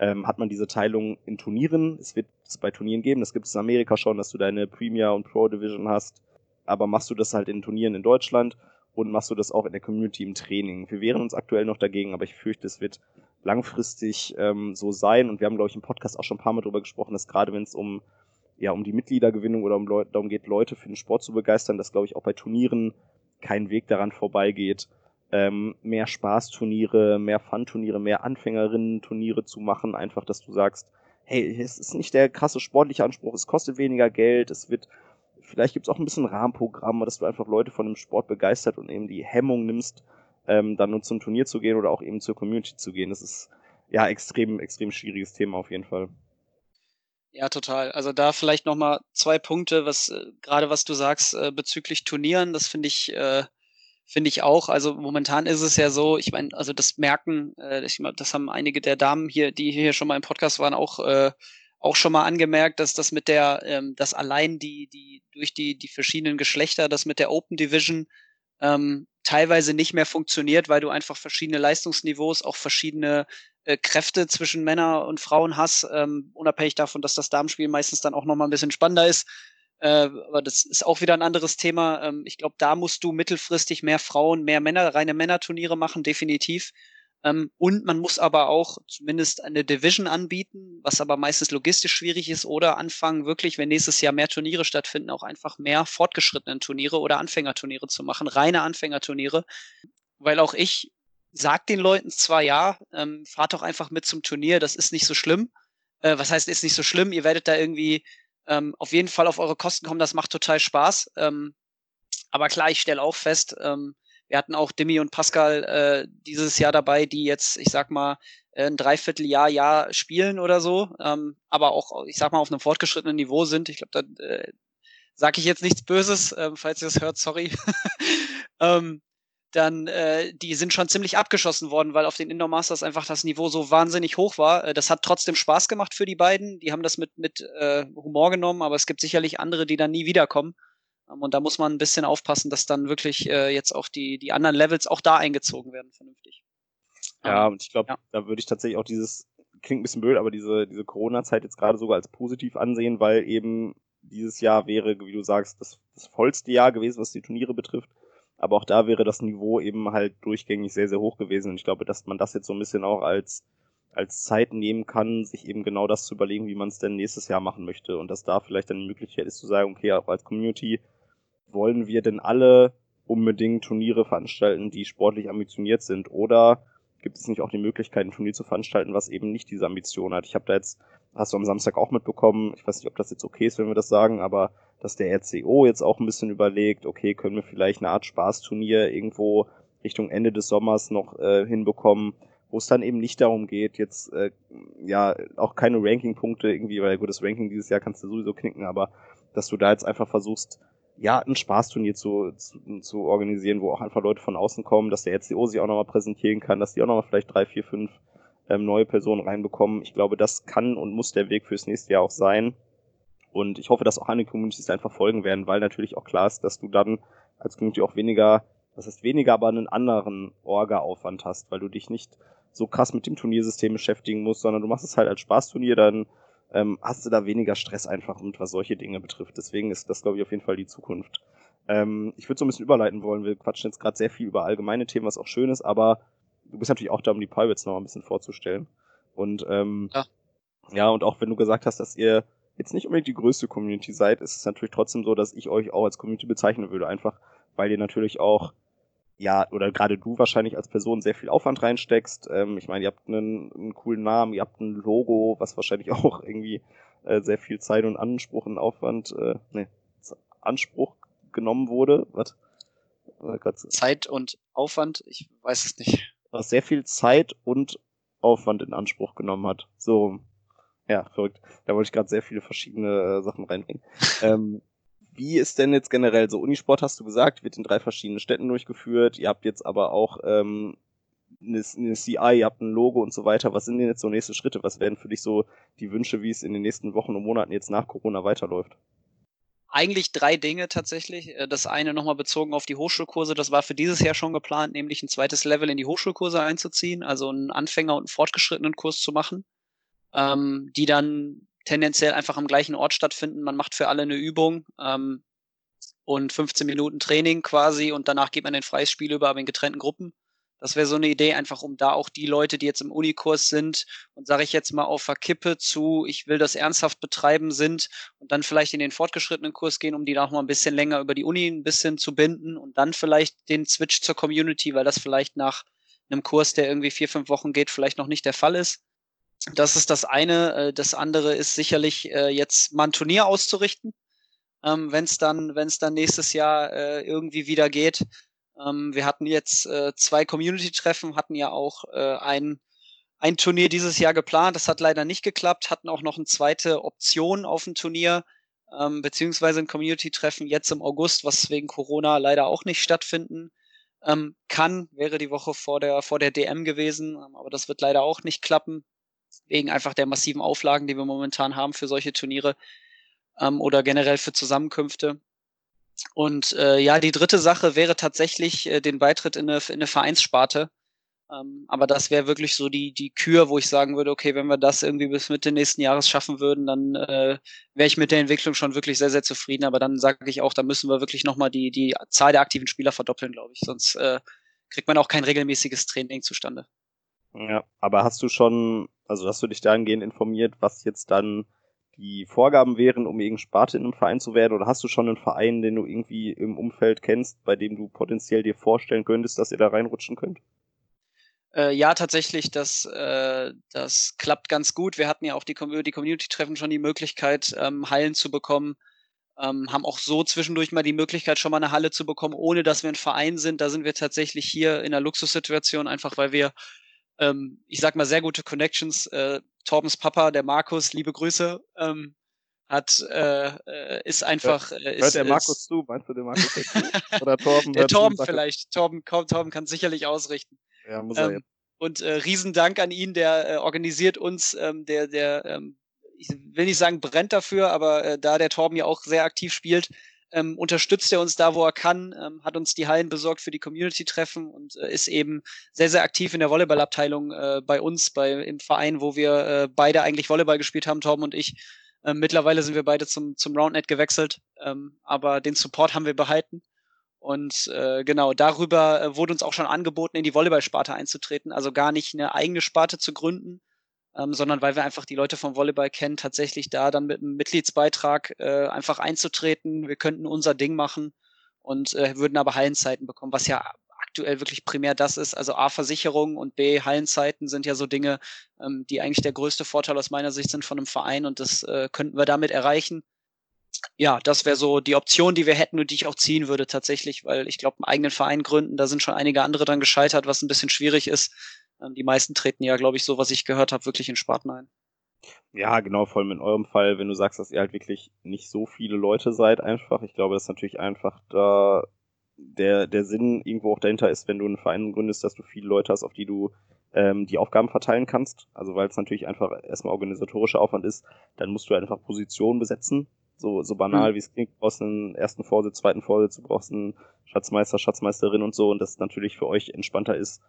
ähm, hat man diese Teilung in Turnieren? Es wird es bei Turnieren geben, das gibt es in Amerika schon, dass du deine Premier und Pro Division hast, aber machst du das halt in Turnieren in Deutschland und machst du das auch in der Community im Training? Wir wehren uns aktuell noch dagegen, aber ich fürchte, es wird langfristig ähm, so sein. Und wir haben, glaube ich, im Podcast auch schon ein paar Mal drüber gesprochen, dass gerade wenn es um ja um die Mitgliedergewinnung oder um Leute, darum geht, Leute für den Sport zu begeistern, dass, glaube ich, auch bei Turnieren kein Weg daran vorbeigeht, ähm, mehr Spaßturniere, mehr Fun-Turniere, mehr Anfängerinnen-Turniere zu machen. Einfach, dass du sagst, hey, es ist nicht der krasse sportliche Anspruch, es kostet weniger Geld, es wird, vielleicht gibt es auch ein bisschen Rahmenprogramme, dass du einfach Leute von dem Sport begeistert und eben die Hemmung nimmst, ähm, dann nur zum Turnier zu gehen oder auch eben zur Community zu gehen. Das ist ja extrem, extrem schwieriges Thema auf jeden Fall. Ja, total. Also da vielleicht nochmal zwei Punkte, was äh, gerade was du sagst äh, bezüglich Turnieren, das finde ich, äh, finde ich auch. Also momentan ist es ja so, ich meine, also das merken, äh, ich, das haben einige der Damen hier, die hier schon mal im Podcast waren, auch äh, auch schon mal angemerkt, dass das mit der, ähm, dass allein die, die durch die die verschiedenen Geschlechter, das mit der Open Division ähm, teilweise nicht mehr funktioniert, weil du einfach verschiedene Leistungsniveaus, auch verschiedene äh, Kräfte zwischen Männer und Frauen hast, ähm, unabhängig davon, dass das Damenspiel meistens dann auch nochmal ein bisschen spannender ist. Äh, aber das ist auch wieder ein anderes Thema. Ähm, ich glaube, da musst du mittelfristig mehr Frauen, mehr Männer, reine Männerturniere machen, definitiv. Ähm, und man muss aber auch zumindest eine Division anbieten, was aber meistens logistisch schwierig ist, oder anfangen, wirklich, wenn nächstes Jahr mehr Turniere stattfinden, auch einfach mehr fortgeschrittenen Turniere oder Anfängerturniere zu machen, reine Anfängerturniere. Weil auch ich sag den Leuten zwar ja, ähm, fahrt doch einfach mit zum Turnier, das ist nicht so schlimm. Äh, was heißt, ist nicht so schlimm? Ihr werdet da irgendwie ähm, auf jeden Fall auf eure Kosten kommen, das macht total Spaß. Ähm, aber klar, ich stelle auch fest, ähm, wir hatten auch Dimi und Pascal äh, dieses Jahr dabei, die jetzt, ich sag mal, ein Dreivierteljahr, Jahr spielen oder so, ähm, aber auch, ich sag mal, auf einem fortgeschrittenen Niveau sind. Ich glaube, da äh, sage ich jetzt nichts Böses, äh, falls ihr das hört, sorry. [laughs] ähm, dann äh, die sind schon ziemlich abgeschossen worden, weil auf den Indoor Masters einfach das Niveau so wahnsinnig hoch war. Äh, das hat trotzdem Spaß gemacht für die beiden. Die haben das mit mit äh, Humor genommen, aber es gibt sicherlich andere, die dann nie wiederkommen. Ähm, und da muss man ein bisschen aufpassen, dass dann wirklich äh, jetzt auch die, die anderen Levels auch da eingezogen werden, vernünftig. Ja, ähm, und ich glaube, ja. da würde ich tatsächlich auch dieses, klingt ein bisschen blöd, aber diese, diese Corona-Zeit jetzt gerade sogar als positiv ansehen, weil eben dieses Jahr wäre, wie du sagst, das, das vollste Jahr gewesen, was die Turniere betrifft. Aber auch da wäre das Niveau eben halt durchgängig sehr, sehr hoch gewesen. Und ich glaube, dass man das jetzt so ein bisschen auch als, als Zeit nehmen kann, sich eben genau das zu überlegen, wie man es denn nächstes Jahr machen möchte. Und dass da vielleicht dann die Möglichkeit ist zu sagen, okay, auch als Community wollen wir denn alle unbedingt Turniere veranstalten, die sportlich ambitioniert sind? Oder gibt es nicht auch die Möglichkeit, ein Turnier zu veranstalten, was eben nicht diese Ambition hat? Ich habe da jetzt, hast du am Samstag auch mitbekommen, ich weiß nicht, ob das jetzt okay ist, wenn wir das sagen, aber dass der RCO jetzt auch ein bisschen überlegt, okay, können wir vielleicht eine Art Spaßturnier irgendwo Richtung Ende des Sommers noch äh, hinbekommen, wo es dann eben nicht darum geht, jetzt äh, ja auch keine Ranking-Punkte irgendwie, weil gut, das Ranking dieses Jahr kannst du sowieso knicken, aber dass du da jetzt einfach versuchst, ja, ein Spaßturnier zu, zu, zu organisieren, wo auch einfach Leute von außen kommen, dass der RCO sich auch nochmal präsentieren kann, dass die auch nochmal vielleicht drei, vier, fünf ähm, neue Personen reinbekommen. Ich glaube, das kann und muss der Weg fürs nächste Jahr auch sein. Und ich hoffe, dass auch andere Communities einfach folgen werden, weil natürlich auch klar ist, dass du dann als Community auch weniger, das heißt weniger, aber einen anderen Orga-Aufwand hast, weil du dich nicht so krass mit dem Turniersystem beschäftigen musst, sondern du machst es halt als Spaßturnier, dann ähm, hast du da weniger Stress einfach und was solche Dinge betrifft. Deswegen ist das, glaube ich, auf jeden Fall die Zukunft. Ähm, ich würde so ein bisschen überleiten wollen. Wir quatschen jetzt gerade sehr viel über allgemeine Themen, was auch schön ist, aber du bist natürlich auch da, um die Pirates noch ein bisschen vorzustellen. Und ähm, ja. ja, und auch wenn du gesagt hast, dass ihr jetzt nicht unbedingt die größte Community seid, ist es natürlich trotzdem so, dass ich euch auch als Community bezeichnen würde, einfach weil ihr natürlich auch ja, oder gerade du wahrscheinlich als Person sehr viel Aufwand reinsteckst. Ähm, ich meine, ihr habt einen, einen, coolen Namen, ihr habt ein Logo, was wahrscheinlich [laughs] auch irgendwie äh, sehr viel Zeit und Anspruch und Aufwand, äh, nee, Anspruch genommen wurde. Was? Zeit und Aufwand, ich weiß es nicht. Was sehr viel Zeit und Aufwand in Anspruch genommen hat. So, ja, verrückt. Da wollte ich gerade sehr viele verschiedene äh, Sachen reinbringen. [laughs] ähm, wie ist denn jetzt generell so Unisport, hast du gesagt, wird in drei verschiedenen Städten durchgeführt. Ihr habt jetzt aber auch ähm, eine, eine CI, ihr habt ein Logo und so weiter. Was sind denn jetzt so nächste Schritte? Was wären für dich so die Wünsche, wie es in den nächsten Wochen und Monaten jetzt nach Corona weiterläuft? Eigentlich drei Dinge tatsächlich. Äh, das eine nochmal bezogen auf die Hochschulkurse. Das war für dieses Jahr schon geplant, nämlich ein zweites Level in die Hochschulkurse einzuziehen, also einen Anfänger- und einen fortgeschrittenen Kurs zu machen, ähm, die dann tendenziell einfach am gleichen Ort stattfinden. Man macht für alle eine Übung ähm, und 15 Minuten Training quasi und danach geht man in freies Spiel über, aber in getrennten Gruppen. Das wäre so eine Idee, einfach um da auch die Leute, die jetzt im Unikurs sind und sage ich jetzt mal auf Verkippe zu, ich will das ernsthaft betreiben sind und dann vielleicht in den fortgeschrittenen Kurs gehen, um die auch mal ein bisschen länger über die Uni ein bisschen zu binden und dann vielleicht den Switch zur Community, weil das vielleicht nach einem Kurs, der irgendwie vier, fünf Wochen geht, vielleicht noch nicht der Fall ist. Das ist das eine. Äh, das andere ist sicherlich äh, jetzt mal ein Turnier auszurichten, ähm, wenn es dann, wenn es dann nächstes Jahr äh, irgendwie wieder geht. Ähm, wir hatten jetzt zwei Community-Treffen, hatten ja auch ein ein Turnier dieses Jahr geplant. Das hat leider nicht geklappt. Hatten auch noch eine zweite Option auf ein Turnier, ähm, beziehungsweise ein Community-Treffen jetzt im August, was wegen Corona leider auch nicht stattfinden ähm, kann. Wäre die Woche vor der, vor der DM gewesen, aber das wird leider auch nicht klappen wegen einfach der massiven Auflagen, die wir momentan haben für solche Turniere ähm, oder generell für Zusammenkünfte. Und äh, ja, die dritte Sache wäre tatsächlich äh, den Beitritt in eine, in eine Vereinssparte. Ähm, aber das wäre wirklich so die, die Kür, wo ich sagen würde, okay, wenn wir das irgendwie bis Mitte nächsten Jahres schaffen würden, dann äh, wäre ich mit der Entwicklung schon wirklich sehr, sehr zufrieden. Aber dann sage ich auch, da müssen wir wirklich nochmal die, die Zahl der aktiven Spieler verdoppeln, glaube ich. Sonst äh, kriegt man auch kein regelmäßiges Training zustande. Ja, aber hast du schon, also hast du dich dahingehend informiert, was jetzt dann die Vorgaben wären, um irgendeine Sparte in einem Verein zu werden? Oder hast du schon einen Verein, den du irgendwie im Umfeld kennst, bei dem du potenziell dir vorstellen könntest, dass ihr da reinrutschen könnt? Äh, ja, tatsächlich, das, äh, das klappt ganz gut. Wir hatten ja auch die, die Community-Treffen schon die Möglichkeit, ähm, Hallen zu bekommen. Ähm, haben auch so zwischendurch mal die Möglichkeit, schon mal eine Halle zu bekommen, ohne dass wir ein Verein sind. Da sind wir tatsächlich hier in einer Luxussituation, einfach weil wir, ähm, ich sag mal, sehr gute Connections. Äh, Torbens Papa, der Markus, liebe Grüße, ähm, hat äh, äh ist einfach hört, äh, ist, hört der Markus ist, zu meinst du den Markus dazu? [laughs] oder Torben der Torben vielleicht Torben Torben kann sicherlich ausrichten ja, muss er ähm, jetzt. Und äh, Riesendank an ihn, der äh, organisiert uns, ähm, der, der, ähm, ich will nicht sagen brennt dafür, aber äh, da der Torben ja auch sehr aktiv spielt, ähm, unterstützt er uns da, wo er kann, ähm, hat uns die Hallen besorgt für die Community-Treffen und äh, ist eben sehr, sehr aktiv in der Volleyballabteilung äh, bei uns, bei im Verein, wo wir äh, beide eigentlich Volleyball gespielt haben, Torben und ich. Ähm, mittlerweile sind wir beide zum, zum Roundnet gewechselt, ähm, aber den Support haben wir behalten. Und äh, genau, darüber äh, wurde uns auch schon angeboten, in die Volleyballsparte einzutreten. Also gar nicht eine eigene Sparte zu gründen, ähm, sondern weil wir einfach die Leute vom Volleyball kennen, tatsächlich da dann mit einem Mitgliedsbeitrag äh, einfach einzutreten. Wir könnten unser Ding machen und äh, würden aber Hallenzeiten bekommen, was ja aktuell wirklich primär das ist. Also A, Versicherung und B, Hallenzeiten sind ja so Dinge, ähm, die eigentlich der größte Vorteil aus meiner Sicht sind von einem Verein und das äh, könnten wir damit erreichen ja, das wäre so die Option, die wir hätten und die ich auch ziehen würde tatsächlich, weil ich glaube, einen eigenen Verein gründen, da sind schon einige andere dran gescheitert, was ein bisschen schwierig ist. Ähm, die meisten treten ja, glaube ich, so, was ich gehört habe, wirklich in Sparten ein. Ja, genau, vor allem in eurem Fall, wenn du sagst, dass ihr halt wirklich nicht so viele Leute seid, einfach. Ich glaube, das ist natürlich einfach da der, der Sinn irgendwo auch dahinter ist, wenn du einen Verein gründest, dass du viele Leute hast, auf die du ähm, die Aufgaben verteilen kannst. Also weil es natürlich einfach erstmal organisatorischer Aufwand ist, dann musst du einfach Positionen besetzen, so, so banal, mhm. wie es klingt, du brauchst einen ersten Vorsitz, zweiten Vorsitz, du brauchst einen Schatzmeister, Schatzmeisterin und so und das natürlich für euch entspannter ist,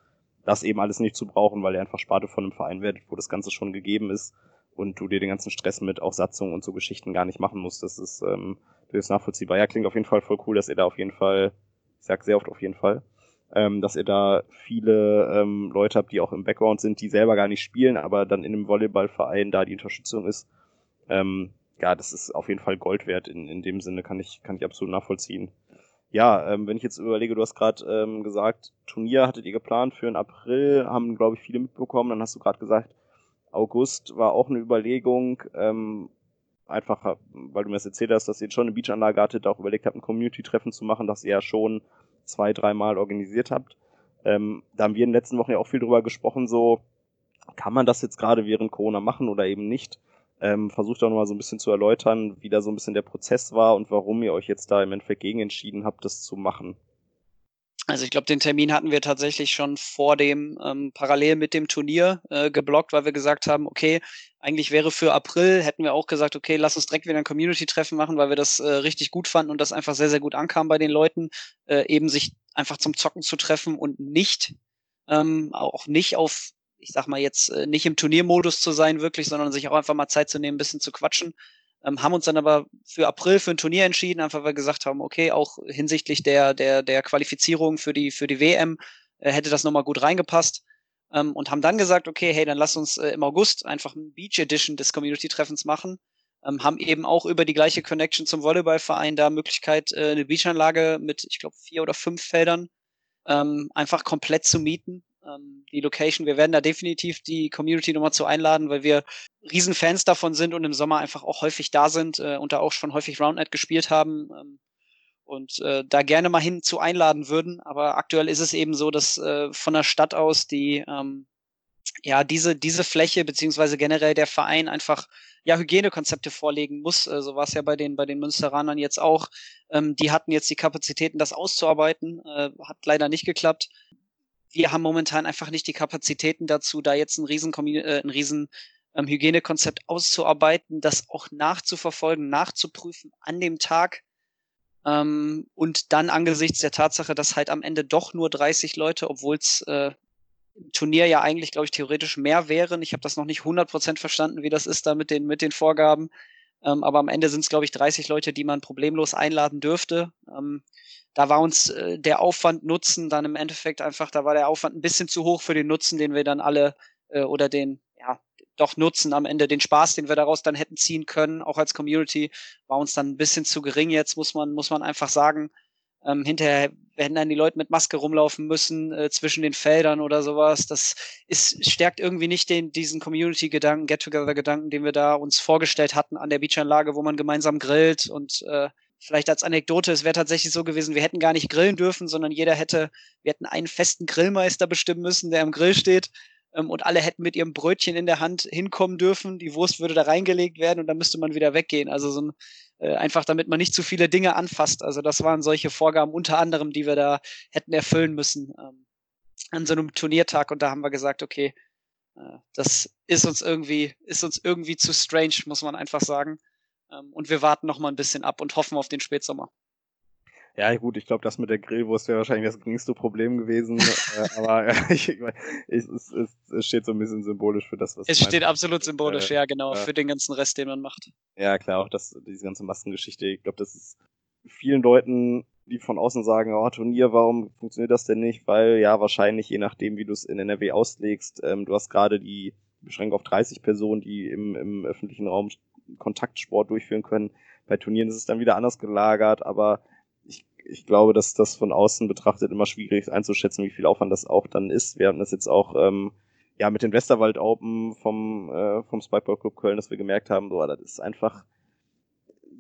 das eben alles nicht zu brauchen, weil ihr einfach Sparte von einem Verein werdet, wo das Ganze schon gegeben ist und du dir den ganzen Stress mit auch Satzungen und so Geschichten gar nicht machen musst. Das ist ähm, durchaus nachvollziehbar. Ja, klingt auf jeden Fall voll cool, dass ihr da auf jeden Fall, ich sag sehr oft auf jeden Fall, ähm, dass ihr da viele ähm, Leute habt, die auch im Background sind, die selber gar nicht spielen, aber dann in einem Volleyballverein da die Unterstützung ist. Ähm, ja, das ist auf jeden Fall Gold wert. In, in dem Sinne kann ich, kann ich absolut nachvollziehen. Ja, ähm, wenn ich jetzt überlege, du hast gerade ähm, gesagt, Turnier hattet ihr geplant für den April, haben, glaube ich, viele mitbekommen. Dann hast du gerade gesagt, August war auch eine Überlegung. Ähm, einfach, weil du mir das erzählt hast, dass ihr schon eine Beachanlage hattet, auch überlegt habt, ein Community-Treffen zu machen, das ihr ja schon zwei, dreimal organisiert habt. Ähm, da haben wir in den letzten Wochen ja auch viel drüber gesprochen, so, kann man das jetzt gerade während Corona machen oder eben nicht? Ähm, versucht auch nochmal so ein bisschen zu erläutern, wie da so ein bisschen der Prozess war und warum ihr euch jetzt da im Endeffekt gegen entschieden habt, das zu machen. Also ich glaube, den Termin hatten wir tatsächlich schon vor dem, ähm, parallel mit dem Turnier äh, geblockt, weil wir gesagt haben, okay, eigentlich wäre für April, hätten wir auch gesagt, okay, lass uns direkt wieder ein Community-Treffen machen, weil wir das äh, richtig gut fanden und das einfach sehr, sehr gut ankam bei den Leuten, äh, eben sich einfach zum Zocken zu treffen und nicht, ähm, auch nicht auf ich sag mal jetzt äh, nicht im Turniermodus zu sein wirklich, sondern sich auch einfach mal Zeit zu nehmen, ein bisschen zu quatschen. Ähm, haben uns dann aber für April für ein Turnier entschieden, einfach weil wir gesagt haben, okay, auch hinsichtlich der, der, der Qualifizierung für die, für die WM äh, hätte das nochmal gut reingepasst. Ähm, und haben dann gesagt, okay, hey, dann lass uns äh, im August einfach ein Beach Edition des Community-Treffens machen. Ähm, haben eben auch über die gleiche Connection zum Volleyballverein da Möglichkeit, äh, eine Beachanlage mit, ich glaube, vier oder fünf Feldern ähm, einfach komplett zu mieten ähm, die Location. Wir werden da definitiv die Community nochmal zu einladen, weil wir Riesenfans davon sind und im Sommer einfach auch häufig da sind äh, und da auch schon häufig Roundnet gespielt haben. Ähm, und äh, da gerne mal hin zu einladen würden. Aber aktuell ist es eben so, dass äh, von der Stadt aus die ähm, ja diese diese Fläche beziehungsweise generell der Verein einfach ja Hygienekonzepte vorlegen muss. Äh, so war es ja bei den bei den Münsteranern jetzt auch. Ähm, die hatten jetzt die Kapazitäten, das auszuarbeiten, äh, hat leider nicht geklappt wir haben momentan einfach nicht die Kapazitäten dazu, da jetzt ein riesen, äh, ein riesen ähm, Hygienekonzept auszuarbeiten, das auch nachzuverfolgen, nachzuprüfen an dem Tag. Ähm, und dann angesichts der Tatsache, dass halt am Ende doch nur 30 Leute, obwohl es äh, Turnier ja eigentlich, glaube ich, theoretisch mehr wären. Ich habe das noch nicht 100% verstanden, wie das ist da mit den, mit den Vorgaben. Ähm, aber am Ende sind es, glaube ich, 30 Leute, die man problemlos einladen dürfte. Ähm, da war uns äh, der Aufwand Nutzen dann im Endeffekt einfach, da war der Aufwand ein bisschen zu hoch für den Nutzen, den wir dann alle äh, oder den, ja, doch Nutzen am Ende, den Spaß, den wir daraus dann hätten ziehen können, auch als Community, war uns dann ein bisschen zu gering jetzt, muss man, muss man einfach sagen. Ähm, hinterher werden dann die Leute mit Maske rumlaufen müssen äh, zwischen den Feldern oder sowas. Das ist, stärkt irgendwie nicht den, diesen Community-Gedanken, Get-Together-Gedanken, den wir da uns vorgestellt hatten an der Beachanlage, wo man gemeinsam grillt und äh, vielleicht als Anekdote, es wäre tatsächlich so gewesen, wir hätten gar nicht grillen dürfen, sondern jeder hätte, wir hätten einen festen Grillmeister bestimmen müssen, der am Grill steht ähm, und alle hätten mit ihrem Brötchen in der Hand hinkommen dürfen. Die Wurst würde da reingelegt werden und dann müsste man wieder weggehen. Also so ein, äh, einfach damit man nicht zu viele Dinge anfasst. Also das waren solche Vorgaben unter anderem, die wir da hätten erfüllen müssen ähm, an so einem Turniertag. Und da haben wir gesagt, okay, äh, das ist uns irgendwie, ist uns irgendwie zu strange, muss man einfach sagen. Ähm, und wir warten noch mal ein bisschen ab und hoffen auf den Spätsommer. Ja, gut, ich glaube, das mit der Grillwurst wäre wahrscheinlich das geringste Problem gewesen. äh, [laughs] aber äh, ich, ich, es, es, es, steht so ein bisschen symbolisch für das, was Es steht absolut symbolisch, äh, ja, genau, für den ganzen Rest, den man macht. Ja, klar, auch das, diese ganze Maskengeschichte. Ich glaube, das ist vielen Leuten, die von außen sagen, oh, Turnier, warum funktioniert das denn nicht? Weil ja, wahrscheinlich, je nachdem, wie du es in NRW auslegst, ähm, du hast gerade die Beschränkung auf 30 Personen, die im, im öffentlichen Raum Kontaktsport durchführen können. Bei Turnieren ist es dann wieder anders gelagert, aber ich glaube, dass das von außen betrachtet immer schwierig ist einzuschätzen, wie viel Aufwand das auch dann ist. Wir hatten das jetzt auch ähm, ja mit den Westerwald Open vom äh, vom Spikeball Club Köln, dass wir gemerkt haben, so, das ist einfach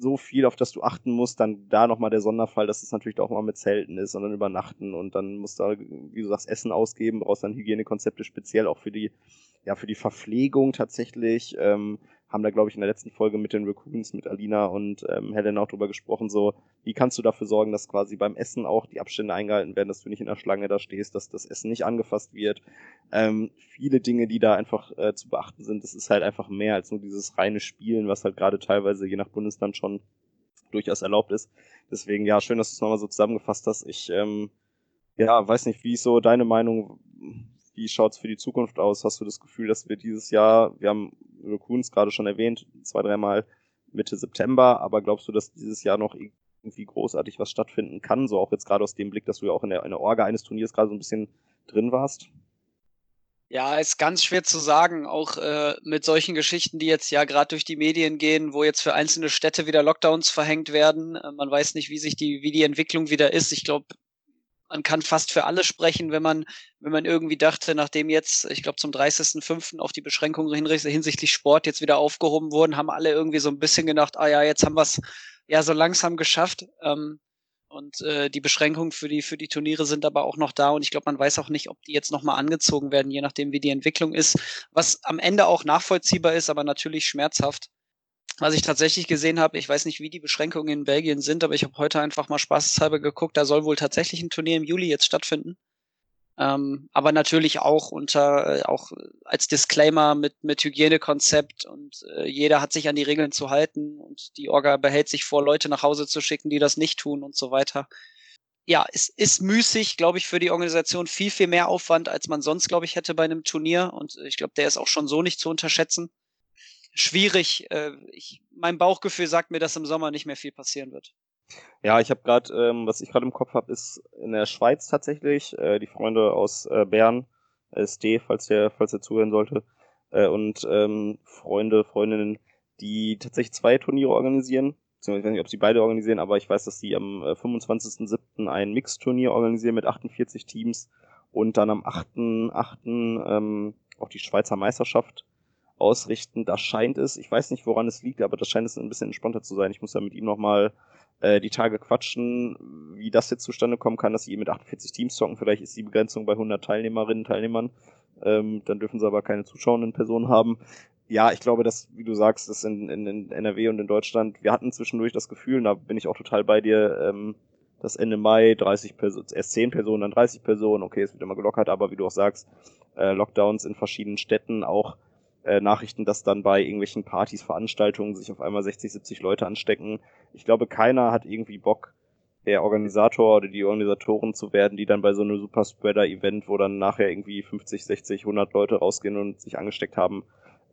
so viel, auf das du achten musst, dann da nochmal der Sonderfall, dass es natürlich auch mal mit Zelten ist und dann übernachten und dann musst du, wie du sagst, Essen ausgeben, brauchst dann Hygienekonzepte speziell auch für die, ja, für die Verpflegung tatsächlich. Ähm, haben da, glaube ich, in der letzten Folge mit den Raccoons, mit Alina und ähm, Helen auch drüber gesprochen, so, wie kannst du dafür sorgen, dass quasi beim Essen auch die Abstände eingehalten werden, dass du nicht in der Schlange da stehst, dass das Essen nicht angefasst wird. Ähm, viele Dinge, die da einfach äh, zu beachten sind, das ist halt einfach mehr als nur dieses reine Spielen, was halt gerade teilweise je nach Bundesland schon durchaus erlaubt ist. Deswegen, ja, schön, dass du es nochmal so zusammengefasst hast. Ich, ähm, ja, weiß nicht, wie ist so deine Meinung, wie schaut's für die Zukunft aus? Hast du das Gefühl, dass wir dieses Jahr, wir haben Raccoons gerade schon erwähnt, zwei, dreimal Mitte September, aber glaubst du, dass dieses Jahr noch irgendwie großartig was stattfinden kann? So auch jetzt gerade aus dem Blick, dass du ja auch in der, in der Orga eines Turniers gerade so ein bisschen drin warst? Ja, ist ganz schwer zu sagen, auch äh, mit solchen Geschichten, die jetzt ja gerade durch die Medien gehen, wo jetzt für einzelne Städte wieder Lockdowns verhängt werden. Äh, man weiß nicht, wie sich die, wie die Entwicklung wieder ist. Ich glaube, man kann fast für alle sprechen, wenn man, wenn man irgendwie dachte, nachdem jetzt, ich glaube, zum 30.05. auch die Beschränkungen hinsichtlich Sport jetzt wieder aufgehoben wurden, haben alle irgendwie so ein bisschen gedacht, ah ja, jetzt haben wir es ja so langsam geschafft. Ähm, und äh, die Beschränkungen für die, für die Turniere sind aber auch noch da und ich glaube, man weiß auch nicht, ob die jetzt nochmal angezogen werden, je nachdem, wie die Entwicklung ist, was am Ende auch nachvollziehbar ist, aber natürlich schmerzhaft. Was ich tatsächlich gesehen habe, ich weiß nicht, wie die Beschränkungen in Belgien sind, aber ich habe heute einfach mal spaßeshalber geguckt, da soll wohl tatsächlich ein Turnier im Juli jetzt stattfinden. Ähm, aber natürlich auch unter, äh, auch als Disclaimer mit, mit Hygienekonzept und äh, jeder hat sich an die Regeln zu halten und die Orga behält sich vor, Leute nach Hause zu schicken, die das nicht tun und so weiter. Ja, es ist müßig, glaube ich, für die Organisation viel, viel mehr Aufwand, als man sonst, glaube ich, hätte bei einem Turnier. Und ich glaube, der ist auch schon so nicht zu unterschätzen schwierig. Äh, ich, mein Bauchgefühl sagt mir, dass im Sommer nicht mehr viel passieren wird. Ja, ich habe gerade, ähm, was ich gerade im Kopf habe, ist in der Schweiz tatsächlich. Äh, die Freunde aus äh, Bern, SD, falls der, falls er zuhören sollte, äh, und ähm, Freunde, Freundinnen, die tatsächlich zwei Turniere organisieren. Ich weiß nicht, ob sie beide organisieren, aber ich weiß, dass sie am äh, 25.07. ein Mixturnier organisieren mit 48 Teams und dann am 8.8. Ähm, auch die Schweizer Meisterschaft ausrichten. Da scheint es, ich weiß nicht, woran es liegt, aber das scheint es ein bisschen entspannter zu sein. Ich muss ja mit ihm nochmal äh, die Tage quatschen, wie das jetzt zustande kommen kann, dass sie mit 48 Teams zocken. Vielleicht ist die Begrenzung bei 100 Teilnehmerinnen, Teilnehmern. Ähm, dann dürfen sie aber keine zuschauenden Personen haben. Ja, ich glaube, dass, wie du sagst, das in, in, in NRW und in Deutschland, wir hatten zwischendurch das Gefühl, da bin ich auch total bei dir, ähm, dass Ende Mai 30 Personen, erst 10 Personen, dann 30 Personen, okay, es wird immer gelockert, aber wie du auch sagst, äh, Lockdowns in verschiedenen Städten, auch äh, Nachrichten, dass dann bei irgendwelchen Partys, Veranstaltungen sich auf einmal 60, 70 Leute anstecken. Ich glaube, keiner hat irgendwie Bock, der Organisator oder die Organisatoren zu werden, die dann bei so einem Super Spreader Event, wo dann nachher irgendwie 50, 60, 100 Leute rausgehen und sich angesteckt haben,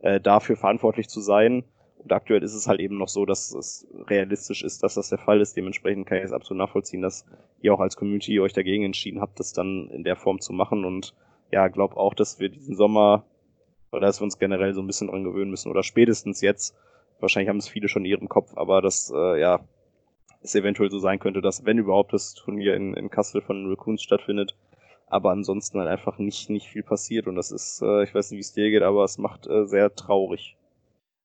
äh, dafür verantwortlich zu sein. Und aktuell ist es halt eben noch so, dass es realistisch ist, dass das der Fall ist. Dementsprechend kann ich es absolut nachvollziehen, dass ihr auch als Community euch dagegen entschieden habt, das dann in der Form zu machen. Und ja, glaube auch, dass wir diesen Sommer oder dass wir uns generell so ein bisschen dran gewöhnen müssen oder spätestens jetzt. Wahrscheinlich haben es viele schon in ihrem Kopf, aber dass äh, ja es eventuell so sein könnte, dass wenn überhaupt das Turnier in, in Kassel von Raccoons stattfindet, aber ansonsten halt einfach nicht nicht viel passiert und das ist, äh, ich weiß nicht, wie es dir geht, aber es macht äh, sehr traurig.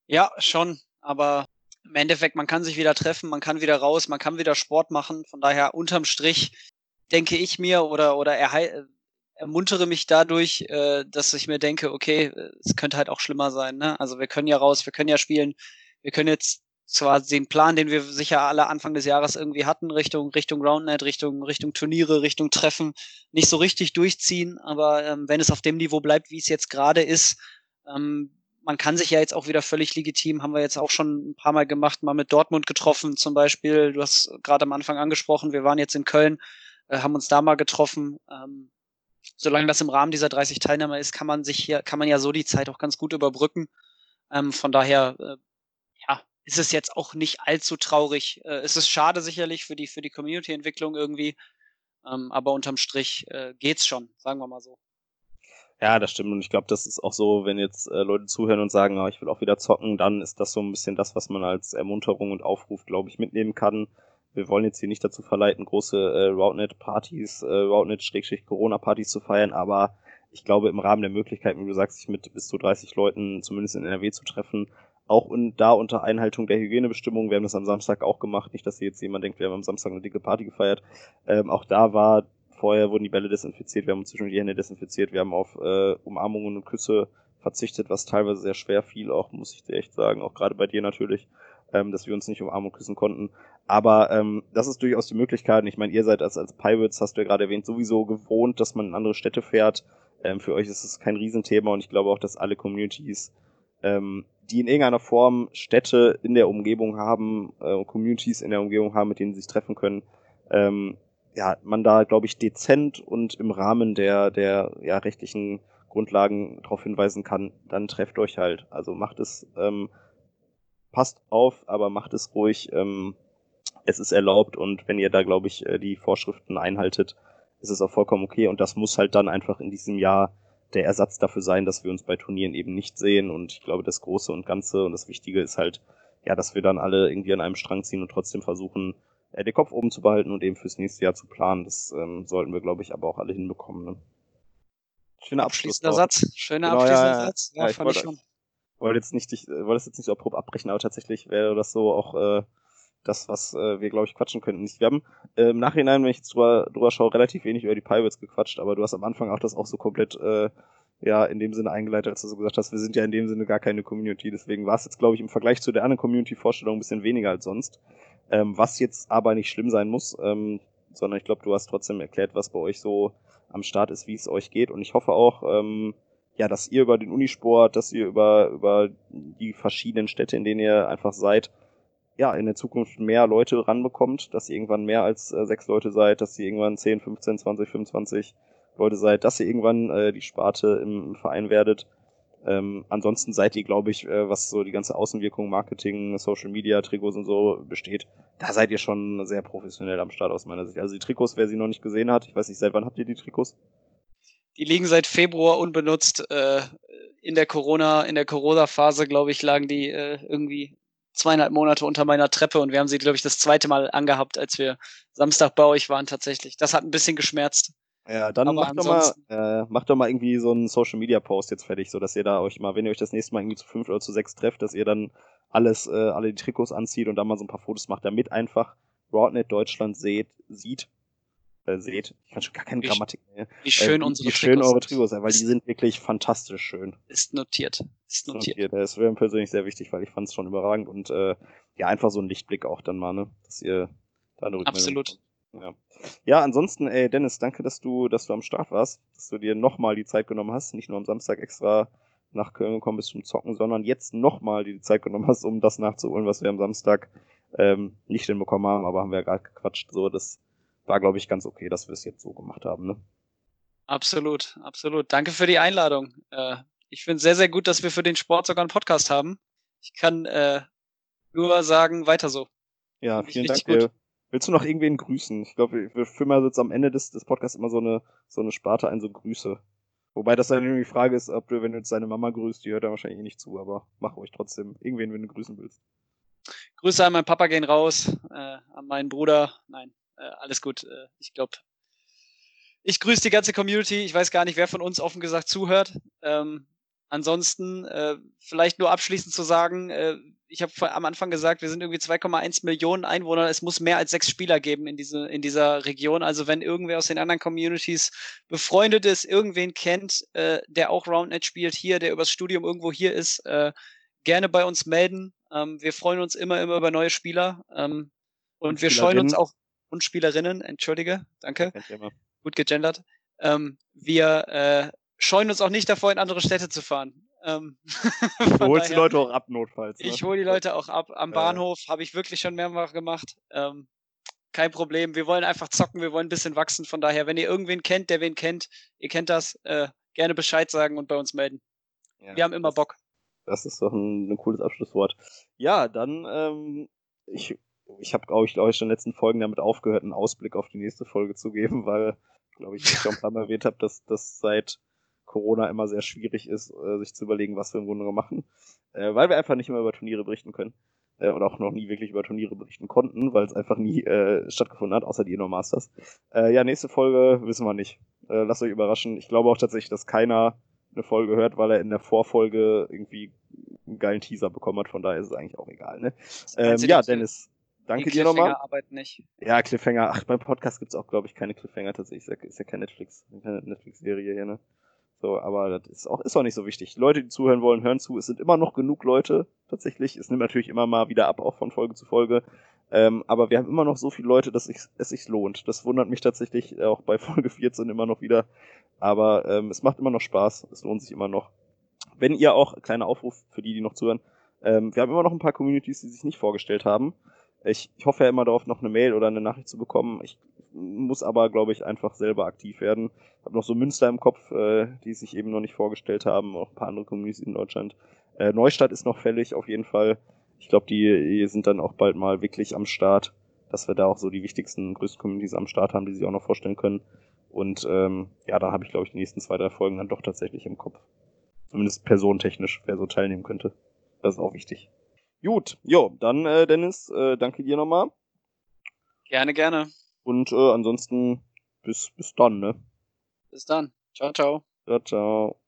Ja, schon, aber im Endeffekt, man kann sich wieder treffen, man kann wieder raus, man kann wieder Sport machen. Von daher unterm Strich denke ich mir oder oder er, ermuntere mich dadurch, äh, dass ich mir denke, okay, es könnte halt auch schlimmer sein. Ne? Also wir können ja raus, wir können ja spielen, wir können jetzt zwar den Plan, den wir sicher alle Anfang des Jahres irgendwie hatten, Richtung Richtung Roundnet, Richtung Richtung Turniere, Richtung Treffen, nicht so richtig durchziehen, aber ähm, wenn es auf dem Niveau bleibt, wie es jetzt gerade ist, ähm, man kann sich ja jetzt auch wieder völlig legitim, haben wir jetzt auch schon ein paar Mal gemacht, mal mit Dortmund getroffen zum Beispiel. Du hast gerade am Anfang angesprochen, wir waren jetzt in Köln, äh, haben uns da mal getroffen. Ähm, solange das im Rahmen dieser 30 Teilnehmer ist, kann man sich hier, kann man ja so die Zeit auch ganz gut überbrücken. Ähm, von daher, äh, ja, ist es jetzt auch nicht allzu traurig. Äh, es ist schade sicherlich für die, für die Community-Entwicklung irgendwie. Ähm, aber unterm Strich äh, geht's schon, sagen wir mal so. Ja, das stimmt. Und ich glaube, das ist auch so, wenn jetzt äh, Leute zuhören und sagen, oh, ich will auch wieder zocken, dann ist das so ein bisschen das, was man als Ermunterung und Aufruf, glaube ich, mitnehmen kann wir wollen jetzt hier nicht dazu verleiten, große äh, Routenet-Partys, äh, Routenet-Corona-Partys zu feiern, aber ich glaube, im Rahmen der Möglichkeiten, wie du sagst, sich mit bis zu 30 Leuten zumindest in NRW zu treffen, auch und da unter Einhaltung der Hygienebestimmungen, wir haben das am Samstag auch gemacht, nicht, dass hier jetzt jemand denkt, wir haben am Samstag eine dicke Party gefeiert, ähm, auch da war, vorher wurden die Bälle desinfiziert, wir haben zwischen die Hände desinfiziert, wir haben auf äh, Umarmungen und Küsse verzichtet, was teilweise sehr schwer fiel, auch muss ich dir echt sagen, auch gerade bei dir natürlich ähm, dass wir uns nicht umarmen und küssen konnten. Aber ähm, das ist durchaus die Möglichkeit. Ich meine, ihr seid als, als Pirates, hast du ja gerade erwähnt, sowieso gewohnt, dass man in andere Städte fährt. Ähm, für euch ist es kein Riesenthema und ich glaube auch, dass alle Communities, ähm, die in irgendeiner Form Städte in der Umgebung haben, äh, Communities in der Umgebung haben, mit denen sie sich treffen können, ähm, ja, man da, glaube ich, dezent und im Rahmen der, der ja, rechtlichen Grundlagen darauf hinweisen kann, dann trefft euch halt. Also macht es ähm, passt auf, aber macht es ruhig. Ähm, es ist erlaubt und wenn ihr da, glaube ich, äh, die Vorschriften einhaltet, ist es auch vollkommen okay. Und das muss halt dann einfach in diesem Jahr der Ersatz dafür sein, dass wir uns bei Turnieren eben nicht sehen. Und ich glaube, das Große und Ganze und das Wichtige ist halt, ja, dass wir dann alle irgendwie an einem Strang ziehen und trotzdem versuchen, äh, den Kopf oben zu behalten und eben fürs nächste Jahr zu planen. Das ähm, sollten wir, glaube ich, aber auch alle hinbekommen. Ne? Schöner Abschließender Satz. Schöner genau, abschließender ja, Satz. Ja, ja fand ich schon wollte jetzt nicht, ich wollte es jetzt nicht so abrupt abbrechen, aber tatsächlich wäre das so auch äh, das, was äh, wir, glaube ich, quatschen könnten. Wir haben äh, im Nachhinein, wenn ich drüber, drüber schaue, relativ wenig über die Pirates gequatscht, aber du hast am Anfang auch das auch so komplett äh, ja in dem Sinne eingeleitet, als du so gesagt hast, wir sind ja in dem Sinne gar keine Community. Deswegen war es jetzt, glaube ich, im Vergleich zu der anderen Community-Vorstellung ein bisschen weniger als sonst. Ähm, was jetzt aber nicht schlimm sein muss, ähm, sondern ich glaube, du hast trotzdem erklärt, was bei euch so am Start ist, wie es euch geht. Und ich hoffe auch, ähm, ja, dass ihr über den Unisport, dass ihr über, über die verschiedenen Städte, in denen ihr einfach seid, ja, in der Zukunft mehr Leute ranbekommt, dass ihr irgendwann mehr als äh, sechs Leute seid, dass ihr irgendwann 10, 15, 20, 25 Leute seid, dass ihr irgendwann äh, die Sparte im, Verein werdet. Ähm, ansonsten seid ihr, glaube ich, äh, was so die ganze Außenwirkung, Marketing, Social Media, Trikots und so besteht, da seid ihr schon sehr professionell am Start aus meiner Sicht. Also die Trikots, wer sie noch nicht gesehen hat, ich weiß nicht, seit wann habt ihr die Trikots? Die liegen seit Februar unbenutzt. Äh, in der Corona, in der Corona-Phase, glaube ich, lagen die äh, irgendwie zweieinhalb Monate unter meiner Treppe und wir haben sie, glaube ich, das zweite Mal angehabt, als wir Samstag bei euch waren tatsächlich. Das hat ein bisschen geschmerzt. Ja, dann macht doch, mal, äh, macht doch mal irgendwie so einen Social Media Post jetzt fertig, so dass ihr da euch mal, wenn ihr euch das nächste Mal irgendwie zu fünf oder zu sechs trefft, dass ihr dann alles, äh, alle die Trikots anzieht und dann mal so ein paar Fotos macht, damit einfach Broadnet Deutschland seht, sieht, äh, seht. Ich kann schon gar keine wie, Grammatik mehr. Wie schön äh, unsere wie schön eure Trigos sind, weil die sind wirklich fantastisch schön. Ist notiert. Ist notiert. notiert. Das wäre mir persönlich sehr wichtig, weil ich fand es schon überragend und äh, ja, einfach so ein Lichtblick auch dann mal, ne? Dass ihr da eine Absolut. Ja. ja, ansonsten, ey, Dennis, danke, dass du, dass du am Start warst, dass du dir nochmal die Zeit genommen hast, nicht nur am Samstag extra nach Köln gekommen bist zum Zocken, sondern jetzt nochmal die Zeit genommen hast, um das nachzuholen, was wir am Samstag ähm, nicht hinbekommen haben, aber haben wir ja gerade gequatscht. So, das war, glaube ich, ganz okay, dass wir es jetzt so gemacht haben. Ne? Absolut, absolut. Danke für die Einladung. Äh, ich finde es sehr, sehr gut, dass wir für den Sport sogar einen Podcast haben. Ich kann äh, nur sagen, weiter so. Ja, vielen Dank. Gut. Willst du noch irgendwen grüßen? Ich glaube, wir führen mal jetzt am Ende des, des Podcasts immer so eine, so eine Sparte ein, so Grüße. Wobei das dann irgendwie die Frage ist, ob du, wenn du jetzt deine Mama grüßt, die hört da wahrscheinlich eh nicht zu, aber mach ruhig trotzdem irgendwen, wenn du grüßen willst. Grüße an meinen Papa gehen raus, äh, an meinen Bruder. Nein, äh, alles gut. Äh, ich glaube, ich grüße die ganze Community. Ich weiß gar nicht, wer von uns offen gesagt zuhört. Ähm, ansonsten äh, vielleicht nur abschließend zu sagen, äh, ich habe am Anfang gesagt, wir sind irgendwie 2,1 Millionen Einwohner. Es muss mehr als sechs Spieler geben in, diese, in dieser Region. Also wenn irgendwer aus den anderen Communities befreundet ist, irgendwen kennt, äh, der auch Roundnet spielt hier, der übers Studium irgendwo hier ist, äh, gerne bei uns melden. Ähm, wir freuen uns immer, immer über neue Spieler. Ähm, und wir scheuen uns auch, und Spielerinnen, entschuldige, danke. Gut gegendert. Ähm, wir äh, scheuen uns auch nicht davor, in andere Städte zu fahren. Ähm, [laughs] du holst die Leute auch ab, notfalls. Ne? Ich hole die Leute auch ab. Am Bahnhof äh. habe ich wirklich schon mehrfach gemacht. Ähm, kein Problem. Wir wollen einfach zocken, wir wollen ein bisschen wachsen. Von daher, wenn ihr irgendwen kennt, der wen kennt, ihr kennt das, äh, gerne Bescheid sagen und bei uns melden. Ja, wir haben immer das, Bock. Das ist doch ein, ein cooles Abschlusswort. Ja, dann, ähm, ich, ich habe, glaube ich, glaube ich, schon in den letzten Folgen damit aufgehört, einen Ausblick auf die nächste Folge zu geben, weil, glaube ich, ich schon ein paar Mal erwähnt habe, dass das seit Corona immer sehr schwierig ist, äh, sich zu überlegen, was wir im Grunde machen, äh, weil wir einfach nicht mehr über Turniere berichten können äh, und auch noch nie wirklich über Turniere berichten konnten, weil es einfach nie äh, stattgefunden hat, außer die Inno Masters. Äh, ja, nächste Folge wissen wir nicht. Äh, lasst euch überraschen. Ich glaube auch tatsächlich, dass keiner eine Folge hört, weil er in der Vorfolge irgendwie einen geilen Teaser bekommen hat. Von daher ist es eigentlich auch egal. Ne? Ähm, ja, Dennis, danke dir nochmal. arbeiten nicht. Ja, Cliffhanger. Ach, beim Podcast gibt's auch, glaube ich, keine Cliffhanger tatsächlich. Ist ja, ist ja kein Netflix, keine Netflix-Serie hier, ne? So, aber das ist auch, ist auch nicht so wichtig. Die Leute, die zuhören wollen, hören zu. Es sind immer noch genug Leute, tatsächlich. Es nimmt natürlich immer mal wieder ab, auch von Folge zu Folge. Ähm, aber wir haben immer noch so viele Leute, dass es sich lohnt. Das wundert mich tatsächlich auch bei [laughs] Folge 14 immer noch wieder. Aber ähm, es macht immer noch Spaß. Es lohnt sich immer noch. Wenn ihr auch, kleiner Aufruf für die, die noch zuhören, ähm, wir haben immer noch ein paar Communities, die sich nicht vorgestellt haben. Ich, ich hoffe ja immer darauf, noch eine Mail oder eine Nachricht zu bekommen. Ich muss aber, glaube ich, einfach selber aktiv werden. Ich habe noch so Münster im Kopf, äh, die sich eben noch nicht vorgestellt haben, auch ein paar andere Communities in Deutschland. Äh, Neustadt ist noch fällig, auf jeden Fall. Ich glaube, die, die sind dann auch bald mal wirklich am Start, dass wir da auch so die wichtigsten, größten Communities am Start haben, die sich auch noch vorstellen können. Und ähm, ja, dann habe ich, glaube ich, die nächsten zwei, drei Folgen dann doch tatsächlich im Kopf. Zumindest personentechnisch, wer so teilnehmen könnte. Das ist auch wichtig. Gut, jo, dann äh, Dennis, äh, danke dir nochmal. Gerne, gerne. Und äh, ansonsten bis, bis dann, ne? Bis dann. Ciao, ciao. Ciao, ciao.